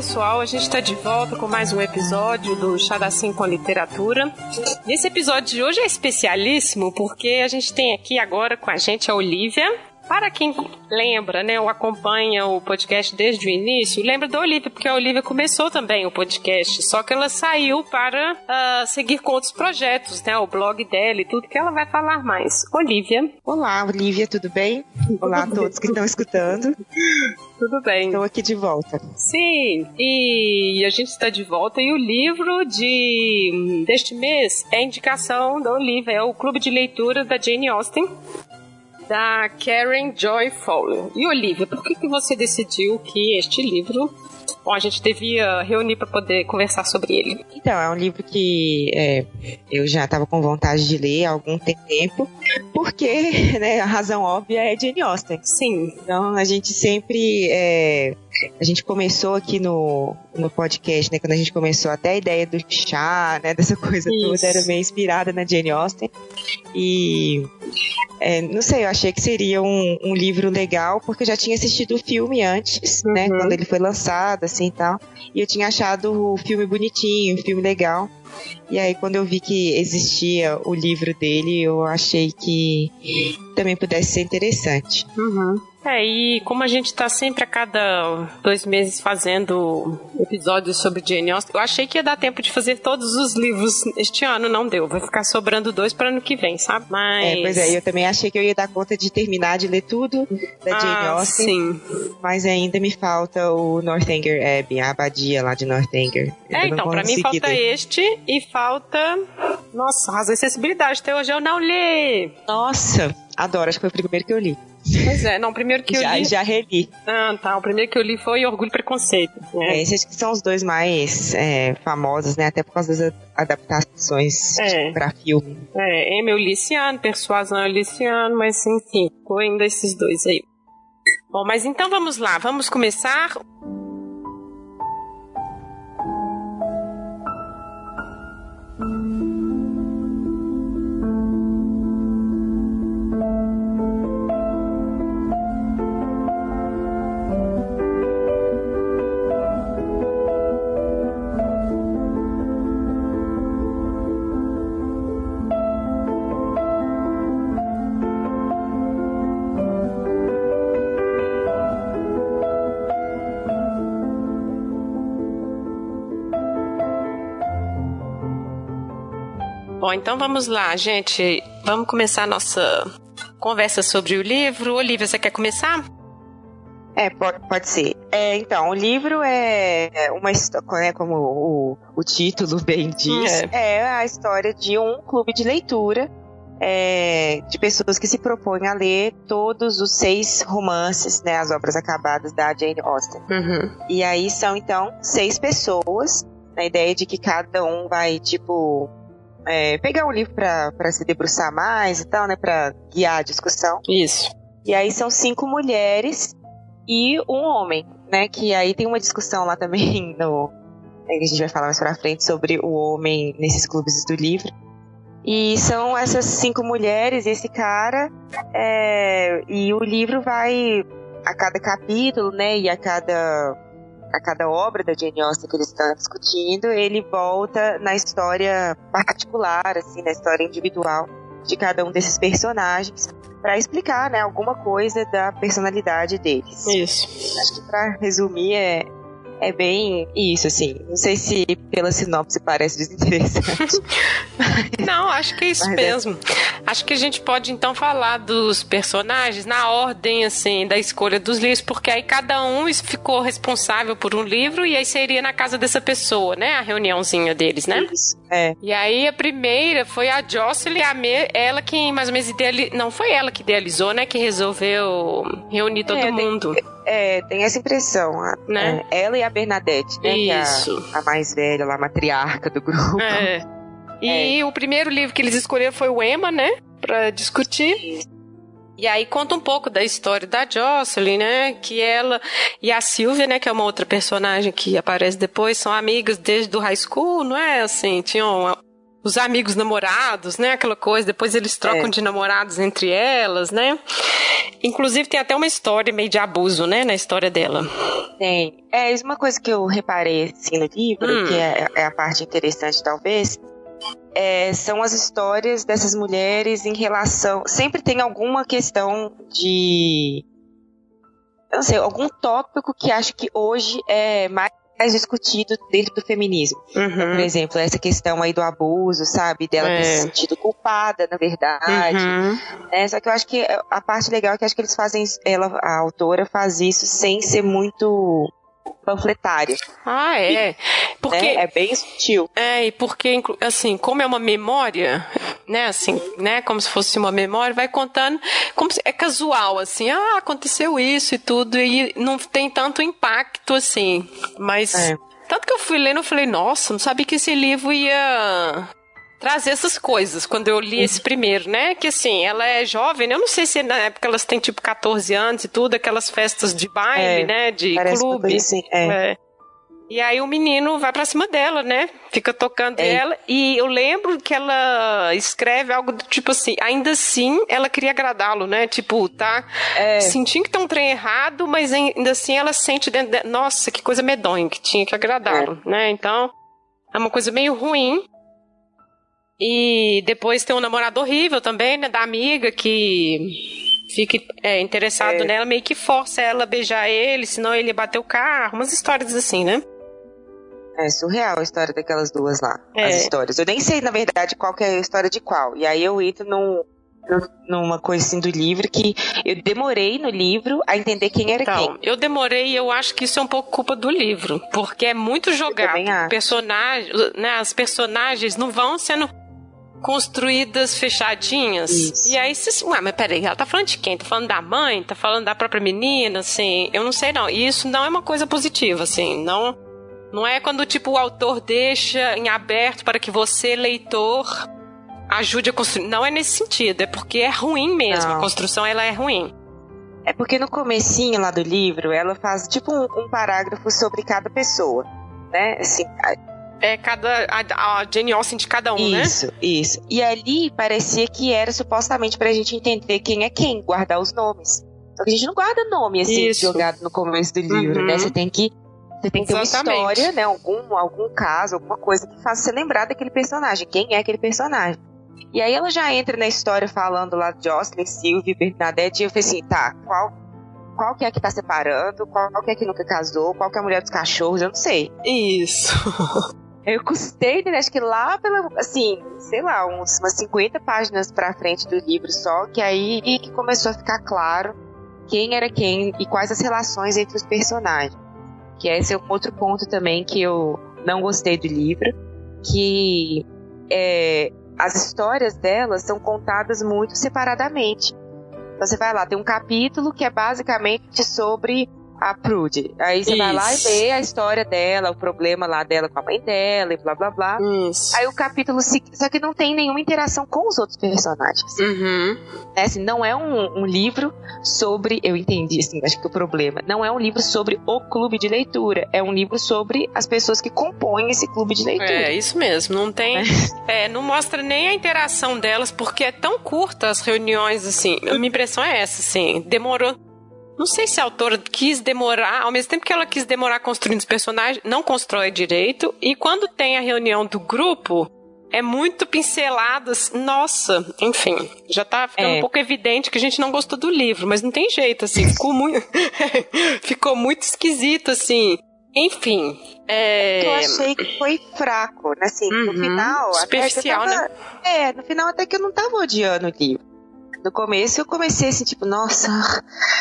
Pessoal, a gente está de volta com mais um episódio do Chá da Sim com Literatura. Nesse episódio de hoje é especialíssimo porque a gente tem aqui agora com a gente a Olivia. Para quem lembra, né, ou acompanha o podcast desde o início, lembra da Olivia, porque a Olivia começou também o podcast, só que ela saiu para uh, seguir com outros projetos, né, o blog dela e tudo, que ela vai falar mais. Olivia. Olá, Olivia, tudo bem? Olá a todos que estão escutando. Tudo bem. Estou aqui de volta. Sim, e a gente está de volta e o livro de deste mês é a indicação da Olivia, é o Clube de Leitura da Jane Austen da Karen Joy Fowler. E Olivia, por que, que você decidiu que este livro Bom, a gente devia reunir para poder conversar sobre ele. Então, é um livro que é, eu já estava com vontade de ler há algum tempo, porque né, a razão óbvia é Jane Austen. Sim. Então, a gente sempre. É, a gente começou aqui no, no podcast, né? Quando a gente começou até a ideia do chá, né? Dessa coisa Isso. toda, era meio inspirada na Jane Austen. E é, não sei, eu achei que seria um, um, livro legal, porque eu já tinha assistido o filme antes, né, uhum. né? Quando ele foi lançado, assim e tal. E eu tinha achado o filme bonitinho, o filme legal. E aí, quando eu vi que existia o livro dele, eu achei que também pudesse ser interessante. Uhum. É, e como a gente tá sempre a cada dois meses fazendo episódios sobre Jane Austen, eu achei que ia dar tempo de fazer todos os livros este ano, não deu. Vai ficar sobrando dois para ano que vem, sabe? Mas... É, pois é, eu também achei que eu ia dar conta de terminar de ler tudo da ah, Jane Austen. Sim. Mas ainda me falta o Northanger Abbey, a abadia lá de Northanger. é, então, pra mim falta este e falta... Nossa, Razão e Sensibilidade, até hoje eu não li. Nossa, adoro, acho que foi o primeiro que eu li. Pois é, não, o primeiro que eu já, li. Já reli. Ah, tá. O primeiro que eu li foi Orgulho e Preconceito. Né? É, esses são os dois mais é, famosos, né? Até por causa das adaptações é. pra filme. É, Emil Liciano, Persuasão Liciano, mas enfim, foi ainda esses dois aí. Bom, mas então vamos lá, vamos começar. Bom, então vamos lá, gente. Vamos começar a nossa conversa sobre o livro. Olivia, você quer começar? É, pode, pode ser. É, então, o livro é uma história, né, como o, o título bem diz, é. é. a história de um clube de leitura é, de pessoas que se propõem a ler todos os seis romances, né, as obras acabadas da Jane Austen. Uhum. E aí são, então, seis pessoas, na ideia de que cada um vai, tipo, é, pegar um livro para se debruçar mais e tal, né? Para guiar a discussão. Isso. E aí são cinco mulheres e um homem, né? Que aí tem uma discussão lá também no. A gente vai falar mais pra frente sobre o homem nesses clubes do livro. E são essas cinco mulheres, esse cara, é, e o livro vai a cada capítulo, né? E a cada a cada obra da Jane Austen que eles estão discutindo, ele volta na história particular, assim, na história individual de cada um desses personagens para explicar, né, alguma coisa da personalidade deles. Isso. Acho que para resumir é é bem isso, assim. Não sei se pela sinopse parece desinteressante. Não, acho que é isso Mas é. mesmo. É. Acho que a gente pode então falar dos personagens na ordem, assim, da escolha dos livros, porque aí cada um ficou responsável por um livro e aí seria na casa dessa pessoa, né? A reuniãozinha deles, né? Isso, é. E aí a primeira foi a Jocelyn, a Me ela que mais ou menos idealizou. Não foi ela que idealizou, né? Que resolveu reunir todo é, mundo. É, tem essa impressão. Né? É, ela e a Bernadette, né? Isso. Que é a, a, mais velha, lá, a matriarca do grupo. É. E é. o primeiro livro que eles escolheram foi o Emma, né? Pra discutir. Isso. E aí conta um pouco da história da Jocelyn, né? Que ela e a Silvia, né? Que é uma outra personagem que aparece depois, são amigas desde o high school, não é? Assim, tinham os amigos namorados, né? Aquela coisa, depois eles trocam é. de namorados entre elas, né? Inclusive tem até uma história meio de abuso, né, na história dela. Tem. É, isso é uma coisa que eu reparei assim no livro, hum. que é, é, a parte interessante talvez, é, são as histórias dessas mulheres em relação. Sempre tem alguma questão de. Eu não sei, algum tópico que acho que hoje é mais mais discutido dentro do feminismo. Uhum. Então, por exemplo, essa questão aí do abuso, sabe? Dela é. ter se sentido culpada, na verdade. Uhum. É, só que eu acho que a parte legal é que acho que eles fazem, ela, a autora faz isso sem ser muito panfletário. Ah, é. Porque né? é bem sutil. É, e porque assim, como é uma memória, né, assim, né, como se fosse uma memória, vai contando como se, é casual assim, ah, aconteceu isso e tudo e não tem tanto impacto assim. Mas é. tanto que eu fui lendo, eu falei, nossa, não sabia que esse livro ia trazer essas coisas quando eu li esse primeiro, né? Que assim, ela é jovem, né? Eu não sei se na época elas têm tipo 14 anos e tudo, aquelas festas de baile, é, né? De clube. Assim, é. é. E aí o menino vai pra cima dela, né? Fica tocando é. ela. E eu lembro que ela escreve algo do tipo assim, ainda assim ela queria agradá-lo, né? Tipo, tá é. sentindo que tem um trem errado, mas ainda assim ela sente dentro de... Nossa, que coisa medonha, que tinha que agradá-lo, é. né? Então, é uma coisa meio ruim. E depois tem um namorado horrível também, né? Da amiga que fica é, interessado é. nela, meio que força ela a beijar ele, senão ele ia bater o carro, umas histórias assim, né? É surreal a história daquelas duas lá. É. As histórias. Eu nem sei, na verdade, qual que é a história de qual. E aí eu entro num, numa coisa assim do livro que eu demorei no livro a entender quem era então, quem. Eu demorei e eu acho que isso é um pouco culpa do livro. Porque é muito jogado. Personagem, né, as personagens não vão sendo construídas fechadinhas. Isso. E aí você, ué, mas peraí, ela tá falando de quem? Tá falando da mãe? Tá falando da própria menina? Assim, eu não sei não. E isso não é uma coisa positiva, assim, não. Não é quando, tipo, o autor deixa em aberto para que você, leitor, ajude a construir. Não é nesse sentido, é porque é ruim mesmo. Não. A construção, ela é ruim. É porque no comecinho lá do livro, ela faz, tipo, um, um parágrafo sobre cada pessoa, né? Assim, é cada a, a Jane Austen de cada um, isso, né? Isso, isso. E ali parecia que era supostamente pra gente entender quem é quem, guardar os nomes. Só que a gente não guarda nome assim isso. jogado no começo do livro, né? uhum. né? Você tem que você tem que ter uma história, né? Algum, algum caso, alguma coisa que faça você lembrar daquele personagem. Quem é aquele personagem? E aí ela já entra na história falando lá de Jocelyn, Sylvie, Bernadette, e eu falei assim, tá, qual, qual que é que tá separando, qual, qual que é que nunca casou, qual que é a mulher dos cachorros, eu não sei. Isso. Eu custei, né, acho que lá pela, assim, sei lá, uns, umas 50 páginas pra frente do livro só, que aí que começou a ficar claro quem era quem e quais as relações entre os personagens. Que esse é um outro ponto também que eu não gostei do livro, que é, as histórias delas são contadas muito separadamente. Então você vai lá, tem um capítulo que é basicamente sobre a Prude. Aí você Isso. vai lá e vê a história dela, o problema lá dela com a mãe dela e blá blá blá. Isso. Aí o capítulo seguinte. Só que não tem nenhuma interação com os outros personagens. Uhum. É, assim, não é um, um, livro sobre. Eu entendi, assim, acho que o problema. Não é um livro sobre o clube de leitura. É um livro sobre as pessoas que compõem esse clube de leitura. É, isso mesmo. Não tem. É. é, não mostra nem a interação delas, porque é tão curta as reuniões, assim. A minha impressão é essa, assim. Demorou não sei se a autora quis demorar, ao mesmo tempo que ela quis demorar construindo os personagens, não constrói direito. E quando tem a reunião do grupo, é muito pincelado. Nossa, enfim, já tá ficando é. um pouco evidente que a gente não gostou do livro, mas não tem jeito, assim, ficou muito. ficou muito esquisito, assim. Enfim. É... Eu achei que foi fraco, né? Assim, uhum. no final. Superficial, tava... né? É, no final até que eu não tava odiando o livro. No começo eu comecei assim, tipo, nossa,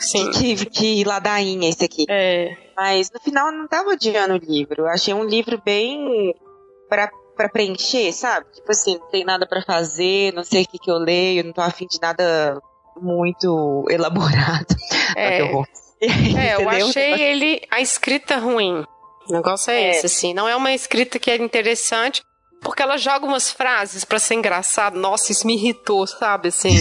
Sim. Que, que ladainha esse aqui. É. Mas no final eu não tava odiando o livro. Eu achei um livro bem pra, pra preencher, sabe? Tipo assim, não tem nada para fazer, não sei o que, que eu leio, não tô afim de nada muito elaborado. É, eu, é, eu achei ele a escrita ruim. O negócio é, é, esse, assim. Não é uma escrita que é interessante, porque ela joga umas frases para ser engraçado. Nossa, isso me irritou, sabe? Assim.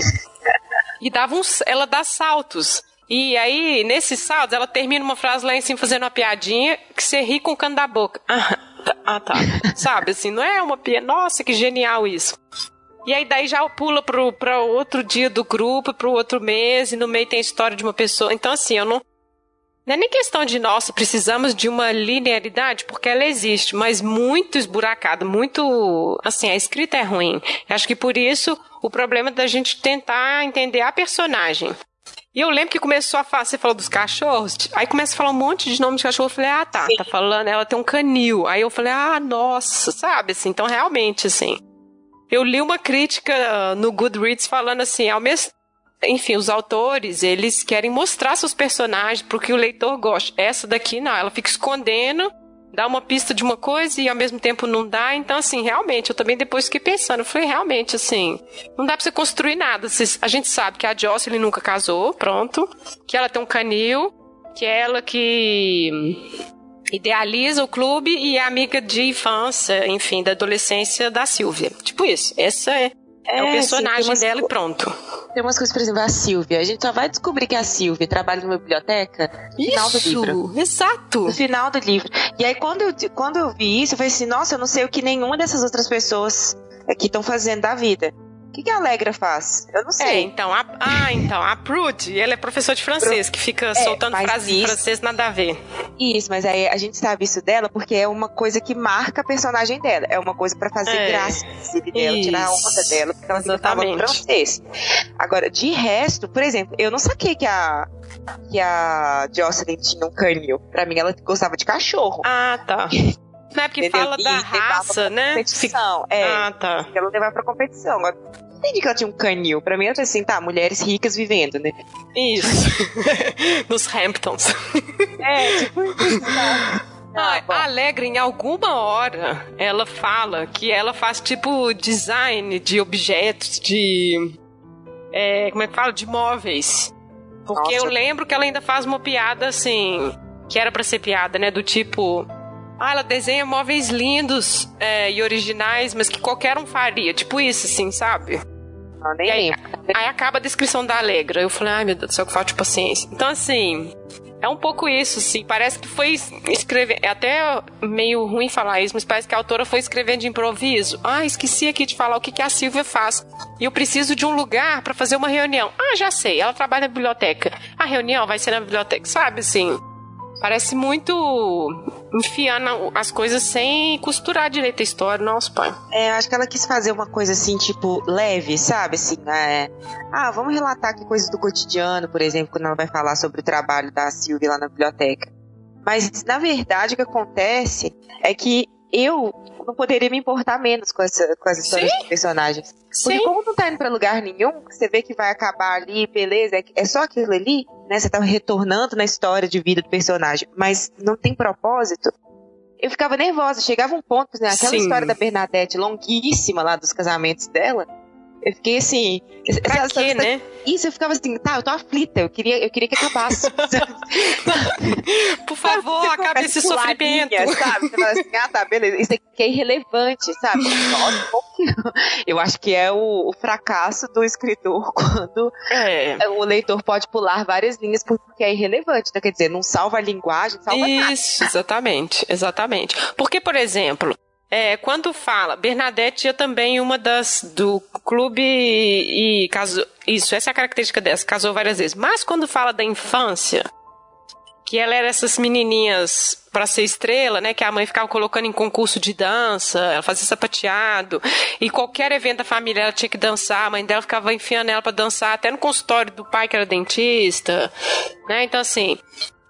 e dava uns, ela dá saltos. E aí, nesses saltos, ela termina uma frase lá em cima fazendo uma piadinha que você ri com o cano da boca. Ah, Ah, tá. Sabe, assim, não é uma piada. Nossa, que genial isso. E aí daí já pula pro, pro outro dia do grupo, pro outro mês, e no meio tem a história de uma pessoa. Então, assim, eu não. Não é nem questão de, nossa, precisamos de uma linearidade, porque ela existe, mas muito esburacada, muito. Assim, a escrita é ruim. Eu acho que por isso o problema da gente tentar entender a personagem. E eu lembro que começou a falar, você falou dos cachorros, aí começa a falar um monte de nome de cachorro. Eu falei, ah, tá, Sim. tá falando, ela tem um canil. Aí eu falei, ah, nossa, sabe, assim, então realmente, assim. Eu li uma crítica no Goodreads falando assim, ao mesmo enfim, os autores, eles querem mostrar seus personagens para que o leitor goste. Essa daqui não, ela fica escondendo dá uma pista de uma coisa e ao mesmo tempo não dá. Então, assim, realmente, eu também depois fiquei pensando, falei, realmente, assim, não dá pra você construir nada. A gente sabe que a Jocelyn nunca casou, pronto, que ela tem um canil, que é ela que idealiza o clube e é amiga de infância, enfim, da adolescência da Silvia. Tipo isso. Essa é é, é o personagem sim, dela e pronto. Tem umas coisas, por exemplo, a Silvia. A gente só vai descobrir que a Silvia trabalha numa biblioteca no isso, final do livro. Exato. No final do livro. E aí, quando eu, quando eu vi isso, eu falei assim: nossa, eu não sei o que nenhuma dessas outras pessoas aqui estão fazendo da vida. O que, que a Alegra faz? Eu não sei. É, então, a, ah, então, a Prude, ela é professora de francês, que fica é, soltando frases em francês nada a ver. Isso, mas aí a gente sabe isso dela porque é uma coisa que marca a personagem dela. É uma coisa para fazer é. graça dela, isso. tirar a onda dela, porque ela fica falando francês. Agora, de resto, por exemplo, eu não saquei que a que a Jocelyn tinha um canil. Pra mim, ela gostava de cachorro. Ah, tá. Não é porque Entendeu? fala da raça, né? Competição, é. Ah, tá. Ela levava pra competição. Agora, entendi que ela tinha um canil. Pra mim, eu assim, tá, mulheres ricas vivendo, né? Isso. Nos Hamptons. É, tipo isso, tá? Ah, a Alegre, em alguma hora, ela fala que ela faz tipo design de objetos, de. É, como é que fala? De móveis. Porque Nossa. eu lembro que ela ainda faz uma piada assim. Que era pra ser piada, né? Do tipo. Ah, ela desenha móveis lindos é, e originais, mas que qualquer um faria. Tipo isso, assim, sabe? Não, nem aí, aí, acaba a descrição da Alegra. Eu falei, ai meu Deus do céu, que falta de paciência. Então, assim, é um pouco isso, assim. Parece que foi escrever. É até meio ruim falar isso, mas parece que a autora foi escrevendo de improviso. Ah, esqueci aqui de falar o que, que a Silvia faz. E eu preciso de um lugar para fazer uma reunião. Ah, já sei, ela trabalha na biblioteca. A reunião vai ser na biblioteca, sabe assim? Parece muito enfiar as coisas sem costurar direito a história, nosso pai. É, acho que ela quis fazer uma coisa assim, tipo, leve, sabe? Assim, é... Ah, vamos relatar aqui coisas do cotidiano, por exemplo, quando ela vai falar sobre o trabalho da Silvia lá na biblioteca. Mas, na verdade, o que acontece é que eu não poderia me importar menos com, essa, com as histórias Sim. dos personagens. Porque Sim. como não tá indo pra lugar nenhum, você vê que vai acabar ali, beleza, é, é só aquilo ali, né? Você tá retornando na história de vida do personagem, mas não tem propósito. Eu ficava nervosa, chegava um ponto, né? Aquela Sim. história da Bernadette longuíssima lá dos casamentos dela, eu fiquei assim. Pra essa, quê, essa, né? Isso, eu ficava assim, tá, eu tô aflita, eu queria, eu queria que acabasse. Por favor, acabe esse sofrimento. Sabe? Você fala assim, ah, tá, beleza. Isso aqui é irrelevante, sabe? Nossa, eu acho que é o, o fracasso do escritor quando é. o leitor pode pular várias linhas porque é irrelevante. Então, quer dizer, não salva a linguagem, salva Isso, nada. exatamente, exatamente. Porque, por exemplo, é, quando fala, Bernadette é também uma das do clube e casou. Isso, essa é a característica dessa, casou várias vezes. Mas quando fala da infância, que ela era essas menininhas para ser estrela, né? Que a mãe ficava colocando em concurso de dança, ela fazia sapateado, e qualquer evento da família ela tinha que dançar, a mãe dela ficava enfiando ela para dançar, até no consultório do pai que era dentista, né? Então assim,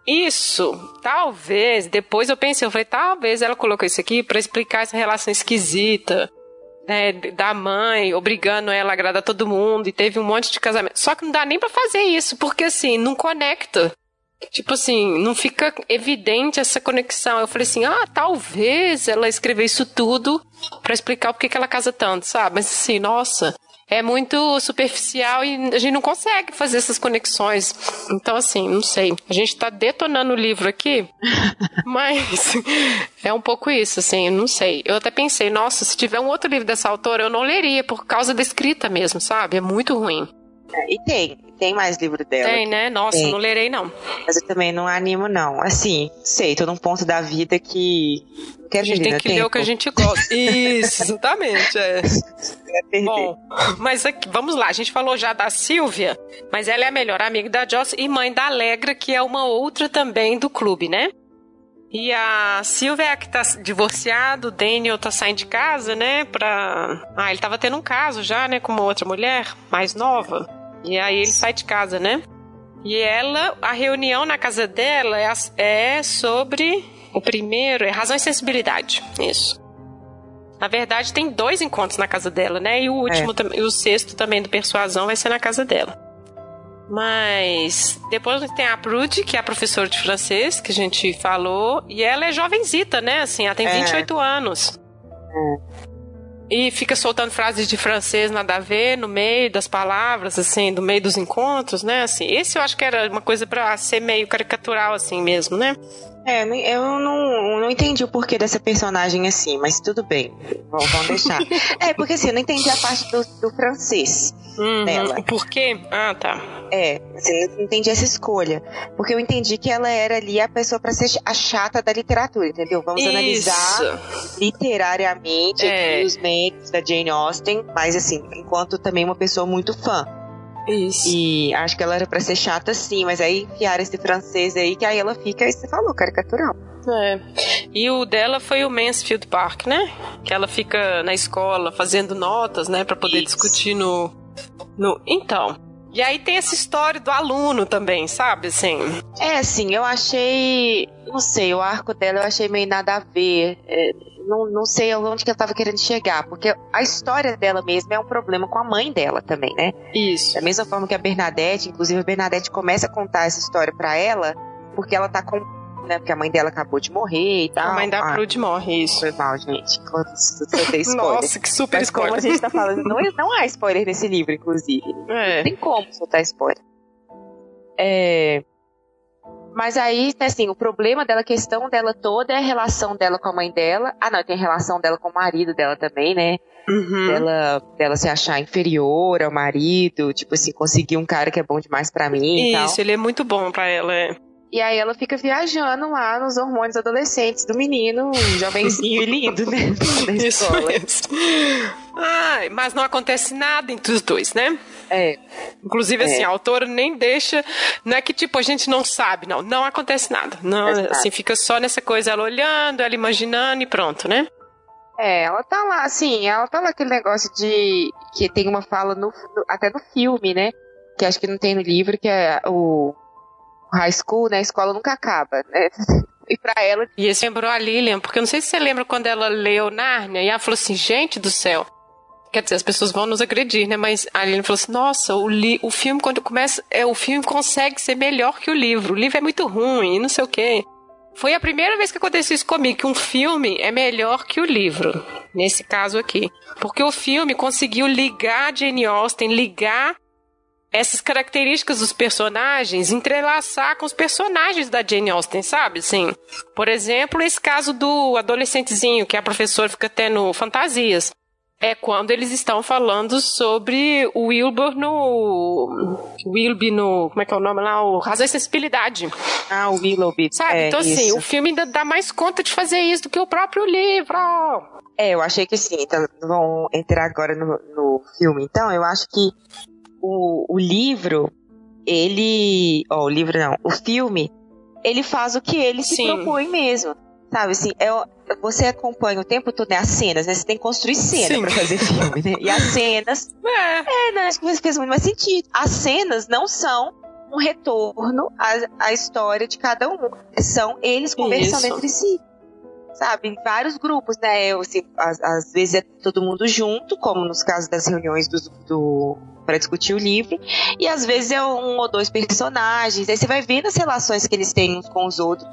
isso, talvez, depois eu pensei, eu falei, talvez ela colocou isso aqui para explicar essa relação esquisita, né, da mãe, obrigando ela a agradar todo mundo, e teve um monte de casamento. Só que não dá nem para fazer isso, porque assim, não conecta. Tipo assim, não fica evidente essa conexão. Eu falei assim, ah, talvez ela escreveu isso tudo para explicar por que ela casa tanto, sabe? Mas assim, nossa, é muito superficial e a gente não consegue fazer essas conexões. Então, assim, não sei. A gente tá detonando o livro aqui, mas é um pouco isso, assim, não sei. Eu até pensei, nossa, se tiver um outro livro dessa autora, eu não leria por causa da escrita mesmo, sabe? É muito ruim. É, e tem, tem mais livro dela. Tem, né? Nossa, tem. não lerei não. Mas eu também não animo, não. Assim, sei, tô num ponto da vida que. Quero a gente tem que tempo. ler o que a gente gosta. Isso, exatamente. É. Bom, mas aqui, vamos lá. A gente falou já da Silvia, mas ela é a melhor amiga da Joss e mãe da Alegra, que é uma outra também do clube, né? E a Silvia é a que tá divorciado, o Daniel tá saindo de casa, né? Pra. Ah, ele tava tendo um caso já, né? Com uma outra mulher mais nova. E aí ele sai de casa, né? E ela, a reunião na casa dela é, é sobre. O primeiro é razão e sensibilidade. Isso. Na verdade, tem dois encontros na casa dela, né? E o último, é. e o sexto também do Persuasão vai ser na casa dela. Mas depois tem a Prude, que é a professora de francês, que a gente falou, e ela é jovenzita, né? Assim, ela tem é. 28 anos. É. E fica soltando frases de francês nada a ver no meio das palavras, assim, no meio dos encontros, né? Assim, esse eu acho que era uma coisa para ser meio caricatural, assim mesmo, né? É, eu não, não entendi o porquê dessa personagem assim, mas tudo bem. Vamos deixar. é, porque assim, eu não entendi a parte do, do francês uhum. dela. O porquê? Ah, tá. É, assim, eu não entendi essa escolha. Porque eu entendi que ela era ali a pessoa para ser a chata da literatura, entendeu? Vamos Isso. analisar literariamente é. os méritos da Jane Austen, mas assim, enquanto também uma pessoa muito fã. Isso. E acho que ela era pra ser chata sim, mas aí enfiaram esse francês aí, que aí ela fica, aí você falou, caricatural. É. E o dela foi o Mansfield Park, né? Que ela fica na escola fazendo notas, né? para poder Isso. discutir no, no. Então. E aí tem essa história do aluno também, sabe? Assim. É, assim, eu achei. Não sei, o arco dela eu achei meio nada a ver. É, não, não sei onde que ela estava querendo chegar, porque a história dela mesma é um problema com a mãe dela também, né? Isso. Da mesma forma que a Bernadette, inclusive a Bernadette começa a contar essa história para ela, porque ela tá com né? Porque a mãe dela acabou de morrer e tal. A mãe da ah, Prude morre, isso. Foi mal, gente. Quando eu spoiler. Nossa, que super Mas spoiler. como a gente tá falando, não, não há spoiler nesse livro, inclusive. É. Não tem como soltar spoiler. É... Mas aí, assim, o problema dela, a questão dela toda é a relação dela com a mãe dela. Ah, não, tem a relação dela com o marido dela também, né? Uhum. Dela, dela se achar inferior ao marido, tipo assim, conseguir um cara que é bom demais para mim. Isso, ele é muito bom para ela, é. E aí ela fica viajando lá nos hormônios adolescentes do menino, jovenzinho e lindo, né? Isso mesmo. Ai, mas não acontece nada entre os dois, né? É. Inclusive, assim, é. a autora nem deixa. Não é que, tipo, a gente não sabe, não. Não acontece nada. Não, assim, fica só nessa coisa, ela olhando, ela imaginando e pronto, né? É, ela tá lá, assim, ela tá lá aquele negócio de. que tem uma fala no, no, até no filme, né? Que acho que não tem no livro, que é o high school, né? A escola nunca acaba, né? E pra ela. E esse lembrou a Lilian, porque eu não sei se você lembra quando ela leu Nárnia e ela falou assim: gente do céu. Quer dizer, as pessoas vão nos agredir, né? Mas a Lilian falou assim: nossa, o, li o filme, quando começa. É, o filme consegue ser melhor que o livro. O livro é muito ruim não sei o quê. Foi a primeira vez que aconteceu isso comigo, que um filme é melhor que o livro, nesse caso aqui. Porque o filme conseguiu ligar Jane Austen, ligar essas características dos personagens entrelaçar com os personagens da Jane Austen, sabe? Sim. Por exemplo, esse caso do adolescentezinho que a professora fica tendo fantasias. É quando eles estão falando sobre o Wilbur no. Wilby no. Como é que é o nome lá? O Razão e Sensibilidade. Ah, o Willoughby. Sabe? É, então, assim, isso. o filme ainda dá mais conta de fazer isso do que o próprio livro. É, eu achei que sim. Então, vão entrar agora no, no filme. Então, eu acho que o, o livro, ele. Ó, oh, o livro não, o filme, ele faz o que ele se Sim. propõe mesmo. Sabe, assim, é, você acompanha o tempo todo né, as cenas, né? Você tem que construir cena Sim. pra fazer filme, né? E as cenas. É, é não, acho que fez muito mais sentido. As cenas não são um retorno à, à história de cada um. São eles conversando Isso. entre si sabe? Vários grupos, né? Eu, assim, às, às, vezes é todo mundo junto, como nos casos das reuniões do, do para discutir o livro, e às vezes é um ou dois personagens, aí você vai vendo as relações que eles têm uns com os outros,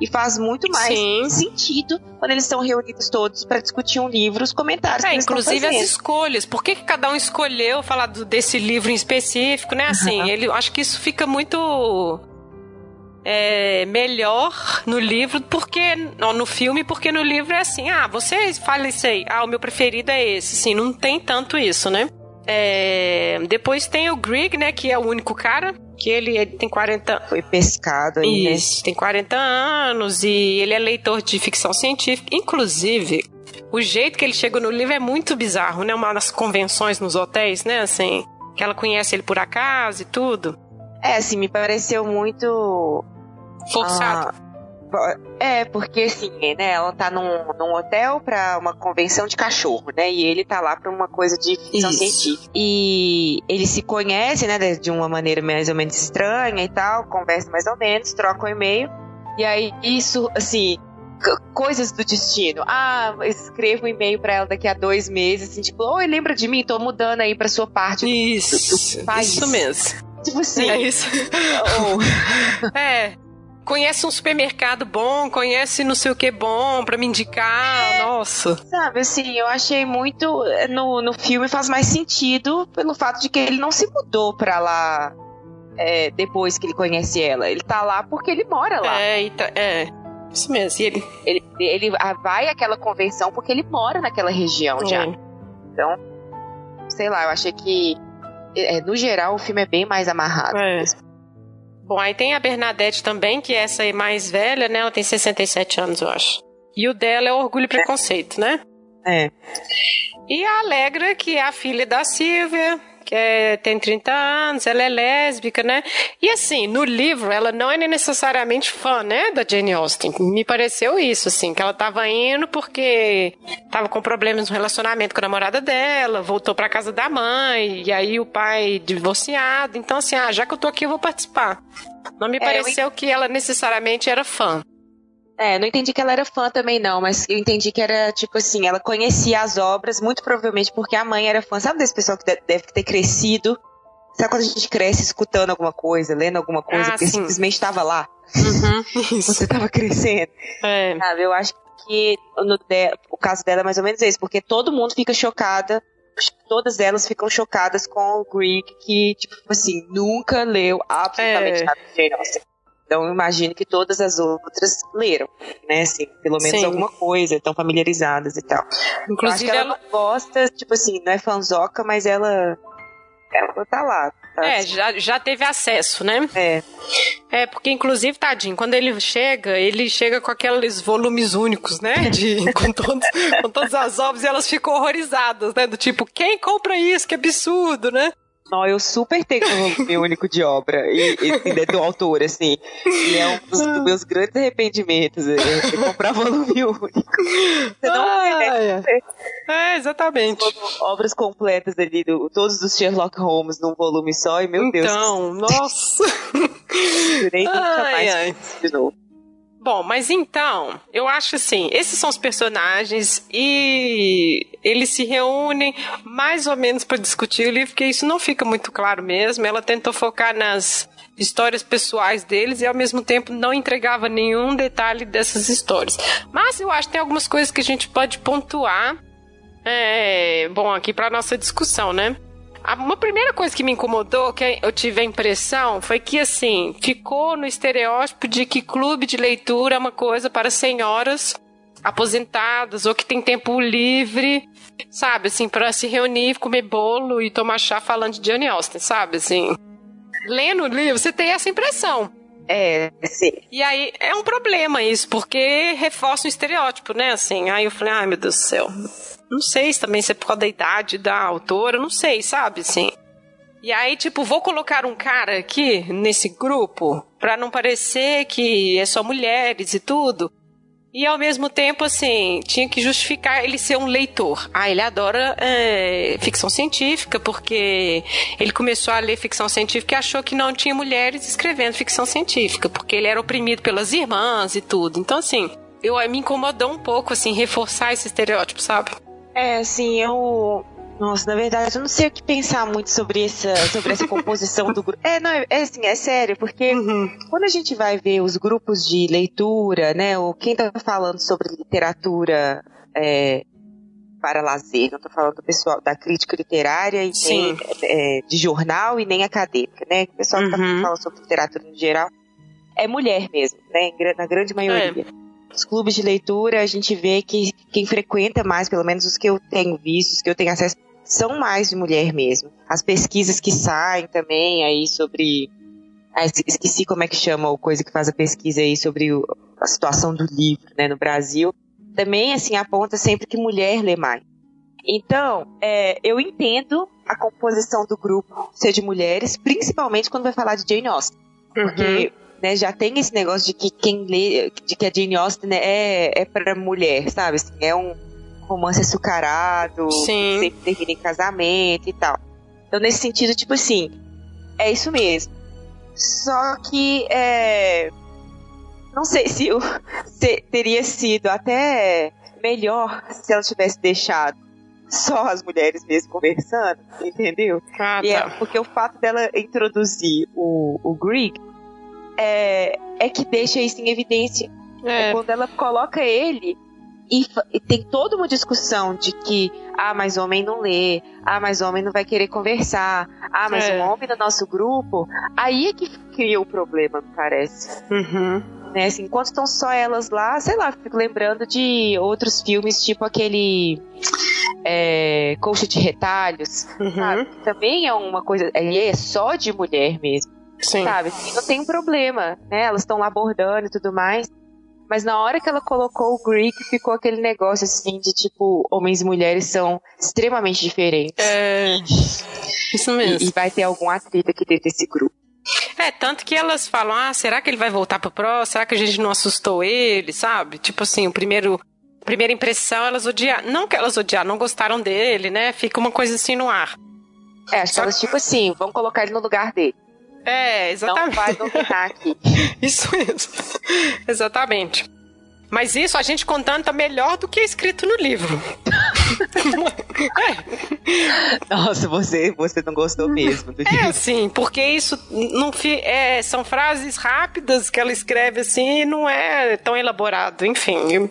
e faz muito mais Sim. sentido quando eles estão reunidos todos para discutir um livro, os comentários é, que eles inclusive as escolhas, por que, que cada um escolheu falar do, desse livro em específico, né? Assim, uhum. ele, acho que isso fica muito é, melhor no livro porque no filme porque no livro é assim ah você fala isso aí ah o meu preferido é esse sim não tem tanto isso né É, depois tem o Greg, né, que é o único cara, que ele, ele tem 40... Foi pescado aí, né? Isso, né? tem 40 anos e ele é leitor de ficção científica. Inclusive, o jeito que ele chega no livro é muito bizarro, né? Uma das convenções nos hotéis, né, assim, que ela conhece ele por acaso e tudo. É, assim, me pareceu muito... Forçado. Ah, é, porque assim, né, ela tá num, num hotel pra uma convenção de cachorro, né? E ele tá lá pra uma coisa de ficção Isso. científica. E eles se conhecem, né, de uma maneira mais ou menos estranha e tal, conversam mais ou menos, trocam um e-mail. E aí, isso, assim, coisas do destino. Ah, escrevo um e-mail para ela daqui a dois meses, assim, tipo, oi, lembra de mim? Tô mudando aí pra sua parte isso, do, do país. Isso mesmo. Tipo assim. É isso. Oh. é conhece um supermercado bom, conhece não sei o que bom pra me indicar, é, nossa. Sabe, assim, eu achei muito. No, no filme faz mais sentido pelo fato de que ele não se mudou pra lá é, depois que ele conhece ela. Ele tá lá porque ele mora lá. É, tá, é. Isso mesmo. E ele... ele, ele vai àquela convenção porque ele mora naquela região é. já. Então, sei lá, eu achei que. É, no geral, o filme é bem mais amarrado. É. Mesmo. Bom, aí tem a Bernadette também, que essa é mais velha, né? Ela tem 67 anos, eu acho. E o dela é Orgulho e Preconceito, né? É. E a Alegra, que é a filha da Silvia, que é, tem 30 anos, ela é lésbica, né? E assim, no livro, ela não é necessariamente fã, né, da Jane Austen. Me pareceu isso, assim, que ela tava indo porque tava com problemas no relacionamento com a namorada dela, voltou pra casa da mãe, e aí o pai divorciado. Então, assim, ah, já que eu tô aqui, eu vou participar. Não me é, pareceu eu... que ela necessariamente era fã. É, não entendi que ela era fã também, não, mas eu entendi que era, tipo assim, ela conhecia as obras, muito provavelmente porque a mãe era fã. Sabe desse pessoal que deve ter crescido? Sabe quando a gente cresce escutando alguma coisa, lendo alguma coisa, ah, porque sim. simplesmente estava lá? Uhum, Você estava crescendo. É. Sabe, eu acho que no, o caso dela é mais ou menos esse, porque todo mundo fica chocada todas elas ficam chocadas com o Greek, que, tipo assim, nunca leu absolutamente é. nada de Jane Austen. Então eu imagino que todas as outras leram, né? Assim, pelo menos Sim. alguma coisa, estão familiarizadas e tal. Inclusive ela, ela gosta, tipo assim, não é fanzoca, mas ela ela tá lá. Tá é, já, já teve acesso, né? É. É, porque inclusive, tadinho, quando ele chega, ele chega com aqueles volumes únicos, né? De, com, todos, com todas as obras e elas ficam horrorizadas, né? Do tipo, quem compra isso? Que absurdo, né? Não, eu super tenho um volume único de obra e, e, e do autor, assim. E é um dos, dos meus grandes arrependimentos, é, é comprar volume único. Você não ah, é. é, exatamente. Obras completas ali, do, todos os Sherlock Holmes num volume só, e meu então, Deus. Então, nossa! Jurei nunca mais ai. de novo. Bom, mas então, eu acho assim, esses são os personagens e eles se reúnem mais ou menos para discutir o livro, porque isso não fica muito claro mesmo. Ela tentou focar nas histórias pessoais deles e ao mesmo tempo não entregava nenhum detalhe dessas histórias. Mas eu acho que tem algumas coisas que a gente pode pontuar. É, bom, aqui para nossa discussão, né? Uma primeira coisa que me incomodou, que eu tive a impressão, foi que, assim, ficou no estereótipo de que clube de leitura é uma coisa para senhoras aposentadas ou que tem tempo livre, sabe, assim, para se reunir, comer bolo e tomar chá falando de Jane Austen, sabe, assim. Lendo o livro, você tem essa impressão. É, sim. E aí é um problema isso, porque reforça o estereótipo, né? Assim, aí eu falei, ai meu Deus do céu. Não sei se também se é por causa da idade da autora, não sei, sabe, assim. E aí, tipo, vou colocar um cara aqui nesse grupo pra não parecer que é só mulheres e tudo. E ao mesmo tempo, assim, tinha que justificar ele ser um leitor. Ah, ele adora é, ficção científica, porque ele começou a ler ficção científica e achou que não tinha mulheres escrevendo ficção científica, porque ele era oprimido pelas irmãs e tudo. Então, assim, eu me incomodou um pouco, assim, reforçar esse estereótipo, sabe? É, assim, eu. Nossa, na verdade, eu não sei o que pensar muito sobre essa, sobre essa composição do grupo. É, não, é, é assim, é sério, porque uhum. quando a gente vai ver os grupos de leitura, né, ou quem tá falando sobre literatura é, para lazer, não tô falando do pessoal da crítica literária e nem é, de jornal e nem acadêmica, né, o pessoal que tá uhum. falando sobre literatura no geral é mulher mesmo, né, na grande maioria. É os clubes de leitura, a gente vê que quem frequenta mais, pelo menos os que eu tenho visto, os que eu tenho acesso, são mais de mulher mesmo. As pesquisas que saem também aí sobre. Ah, esqueci como é que chama o coisa que faz a pesquisa aí sobre o, a situação do livro né, no Brasil. Também assim aponta sempre que mulher lê mais. Então, é, eu entendo a composição do grupo ser de mulheres, principalmente quando vai falar de Jane Austen. Porque uhum. né, já tem esse negócio de que quem lê, de que a Jane Austen né, é, é para mulher, sabe? Assim, é um romance açucarado, Sim. sempre termina em casamento e tal. Então, nesse sentido, tipo assim, é isso mesmo. Só que, é, não sei se, o, se teria sido até melhor se ela tivesse deixado só as mulheres mesmo conversando, entendeu? Ah, e é tá. é porque o fato dela introduzir o, o Greek é, é que deixa isso em evidência. É. é quando ela coloca ele e, e, tem toda uma discussão de que, ah, mas homem não lê, ah, mas homem não vai querer conversar, ah, mas é. um homem no nosso grupo, aí é que cria o problema, me parece. Uhum. Né, assim, enquanto estão só elas lá, sei lá, fico lembrando de outros filmes, tipo aquele é, Coxa de Retalhos, uhum. sabe? Também é uma coisa, aí é só de mulher mesmo. Sim. Sabe? Assim, não tem problema, né? Elas estão lá bordando e tudo mais. Mas na hora que ela colocou o Greek, ficou aquele negócio assim de tipo, homens e mulheres são extremamente diferentes. É. Isso mesmo. E, e vai ter algum atrito aqui dentro desse grupo. É, tanto que elas falam, ah, será que ele vai voltar pro Pro? Será que a gente não assustou ele, sabe? Tipo assim, o primeiro primeira impressão, elas odiaram. Não que elas odiaram, não gostaram dele, né? Fica uma coisa assim no ar. É, acho que elas, tipo assim, vamos colocar ele no lugar dele. É, exatamente. Não vai dominar aqui. Isso mesmo. Exatamente. Mas isso a gente contando tá melhor do que escrito no livro. é. Nossa, você, você não gostou mesmo do É, sim, porque isso não é, são frases rápidas que ela escreve assim e não é tão elaborado. Enfim,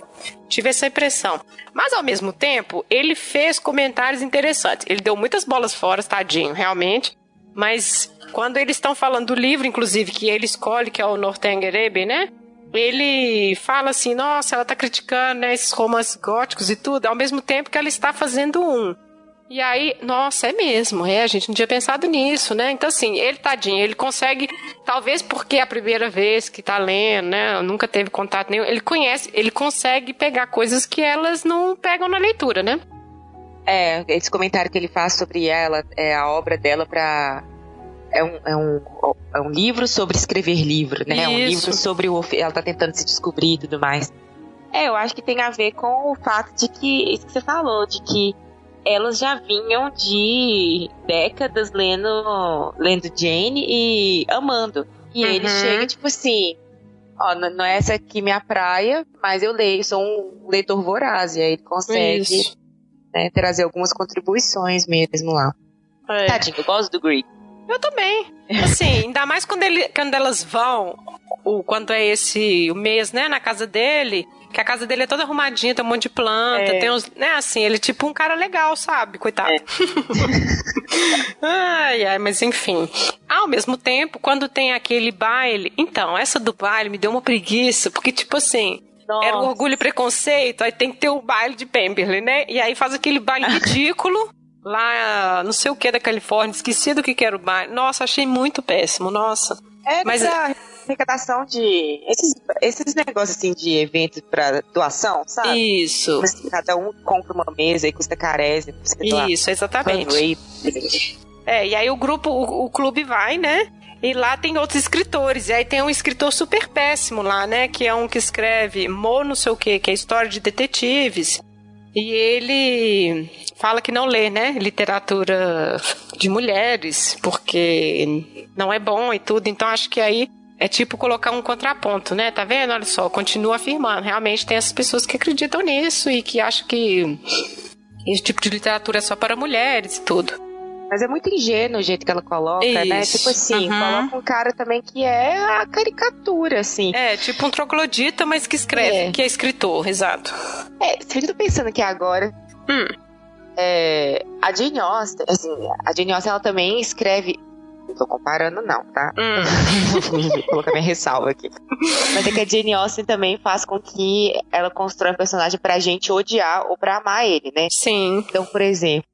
tive essa impressão. Mas ao mesmo tempo, ele fez comentários interessantes. Ele deu muitas bolas fora, tadinho, realmente. Mas quando eles estão falando do livro, inclusive, que ele escolhe, que é o Northanger né? Ele fala assim, nossa, ela tá criticando né, esses romances góticos e tudo, ao mesmo tempo que ela está fazendo um. E aí, nossa, é mesmo, é, a gente não tinha pensado nisso, né? Então, assim, ele, tadinho, ele consegue, talvez porque é a primeira vez que tá lendo, né? Nunca teve contato nenhum, ele conhece, ele consegue pegar coisas que elas não pegam na leitura, né? É, esse comentário que ele faz sobre ela, é a obra dela para é um, é, um, é um livro sobre escrever livro, né? É um livro sobre o. Ela tá tentando se descobrir e tudo mais. É, eu acho que tem a ver com o fato de que. Isso que você falou, de que elas já vinham de décadas lendo, lendo Jane e amando. E uhum. ele chega, tipo assim. Ó, não é essa aqui minha praia, mas eu leio, sou um leitor voraz. E aí ele consegue né, trazer algumas contribuições mesmo lá. É. Tadinho, eu gosto do Greek. Eu também. Assim, ainda mais quando, ele, quando elas vão, o, quando é esse o mês, né, na casa dele, que a casa dele é toda arrumadinha, tem um monte de planta, é. tem uns. Né, assim, ele é tipo um cara legal, sabe? Coitado. É. ai, ai, mas enfim. Ao mesmo tempo, quando tem aquele baile. Então, essa do baile me deu uma preguiça, porque, tipo assim. Nossa. Era orgulho e preconceito, aí tem que ter o baile de Pemberley, né? E aí faz aquele baile ridículo lá, não sei o que da Califórnia, esqueci do que, que era o bairro. Nossa, achei muito péssimo, nossa. É, mas a arrecadação de esses, esses negócios assim de eventos para doação, sabe? Isso. Cada um compra uma mesa e custa carésimo. Isso, exatamente. É, e aí o grupo, o, o clube vai, né? E lá tem outros escritores. E aí tem um escritor super péssimo lá, né? Que é um que escreve Mo não sei o que, que é história de detetives. E ele fala que não lê, né, literatura de mulheres, porque não é bom e tudo. Então acho que aí é tipo colocar um contraponto, né? Tá vendo? Olha só, continua afirmando. Realmente tem essas pessoas que acreditam nisso e que acham que esse tipo de literatura é só para mulheres e tudo. Mas é muito ingênuo o jeito que ela coloca, né? Isso. né? Tipo assim, uhum. coloca um cara também que é a caricatura, assim. É, tipo um troglodita, mas que escreve, é. que é escritor, exato. É, se eu tô pensando aqui agora. Hum. É, a Jane Austen, assim, a Jane Austen, ela também escreve não tô comparando, não, tá? Hum. Vou colocar minha ressalva aqui. Mas é que a Jane Austen também faz com que ela constrói um personagem pra gente odiar ou pra amar ele, né? Sim. Então, por exemplo,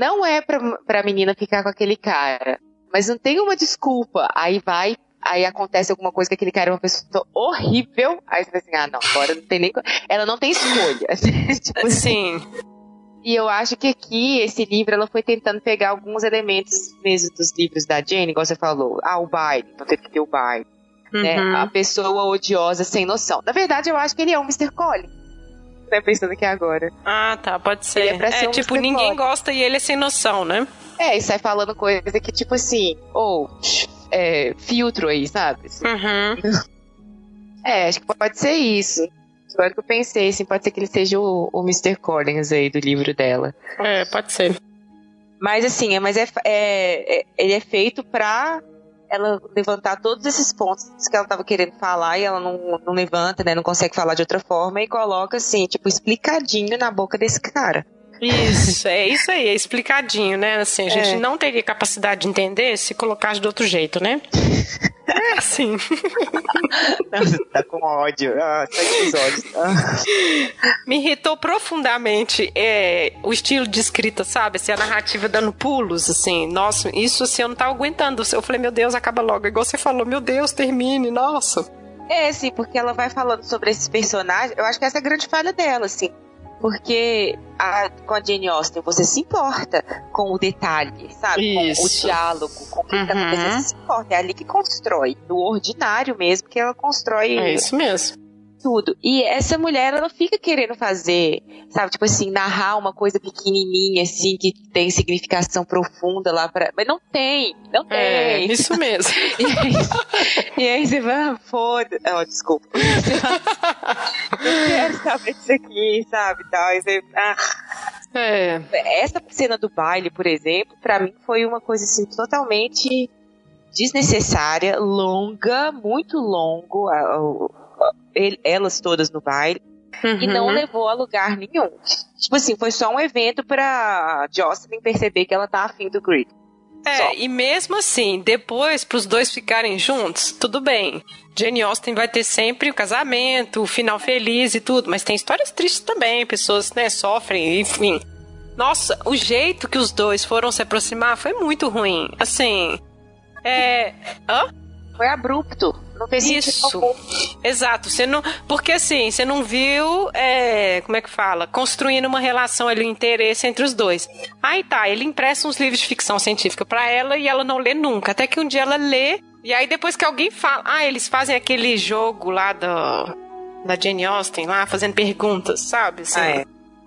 não é pra, pra menina ficar com aquele cara, mas não tem uma desculpa. Aí vai, aí acontece alguma coisa que aquele cara é uma pessoa horrível, aí você fala assim, ah, não, agora não tem nem. Ela não tem escolha. tipo assim. E eu acho que aqui, esse livro, ela foi tentando pegar alguns elementos mesmo dos livros da Jane, igual você falou. Ah, o baile, então teve que ter o baile. Né? Uhum. A pessoa odiosa sem noção. Na verdade, eu acho que ele é um Mr. Collins. Né, pensando aqui agora. Ah, tá, pode ser. Ele é pra ser um tipo, ninguém gosta e ele é sem noção, né? É, e sai falando coisa que, tipo assim, ou é, filtro aí, sabe? Uhum. É, acho que pode ser isso. Agora que eu pensei, assim, pode ser que ele seja o, o Mr. Collins aí do livro dela. É, pode ser. Mas assim, é, mas é, é- é- ele é feito pra ela levantar todos esses pontos que ela tava querendo falar e ela não, não levanta, né? Não consegue falar de outra forma e coloca assim, tipo, explicadinho na boca desse cara. Isso, é isso aí, é explicadinho, né? Assim, a gente É. não teria capacidade de entender se colocasse de outro jeito, né? É assim. Tá com ódio. Ah, tá olhos. Ah. Me irritou profundamente é, o estilo de escrita, sabe? Assim, a narrativa dando pulos, assim. Nossa, isso assim, eu não tava aguentando. Eu falei, meu Deus, acaba logo. Igual você falou, meu Deus, termine, nossa. É, sim, porque ela vai falando sobre esses personagens. Eu acho que essa é a grande falha dela, assim. Porque a- com a Jane Austen você se importa com o detalhe, sabe? Com o Isso. diálogo, com o que tá Uhum. acontecendo. Você se importa. É ali que constrói. No ordinário mesmo, que ela constrói É isso mesmo. Tudo. E essa mulher, ela fica querendo fazer, sabe? Tipo assim, narrar uma coisa pequenininha, assim, que tem significação profunda lá pra. Mas não tem, não É, tem. isso mesmo. E aí, e aí você vai, ah, foda. Oh, desculpa. Eu quero saber disso aqui, sabe? Tal. Aí você, ah. É. Essa cena do baile, por exemplo, pra mim foi uma coisa assim totalmente desnecessária, longa, muito longo, ele- elas todas no baile, e não Uhum. levou a lugar nenhum. Tipo assim, foi só um evento pra Jocelyn perceber que ela tá afim do Grid. É, Só. e mesmo assim, depois pros dois ficarem juntos, tudo bem. Jane Austen vai ter sempre o casamento, o final feliz e tudo, mas tem histórias tristes também, pessoas, né, sofrem, enfim. Nossa, o jeito que os dois foram se aproximar foi muito ruim. Assim, é, hã? Foi abrupto. Não fez sentido Isso. algum. Exato, você não, porque assim, você não viu, é, como é que fala, construindo uma relação ali, um interesse entre os dois. Aí tá, ele empresta uns livros de ficção científica pra ela e ela não lê nunca, até que um dia ela lê e aí depois que alguém fala, ah, eles fazem aquele jogo lá da da Jane Austen lá fazendo perguntas, sabe? Assim, Ah, é.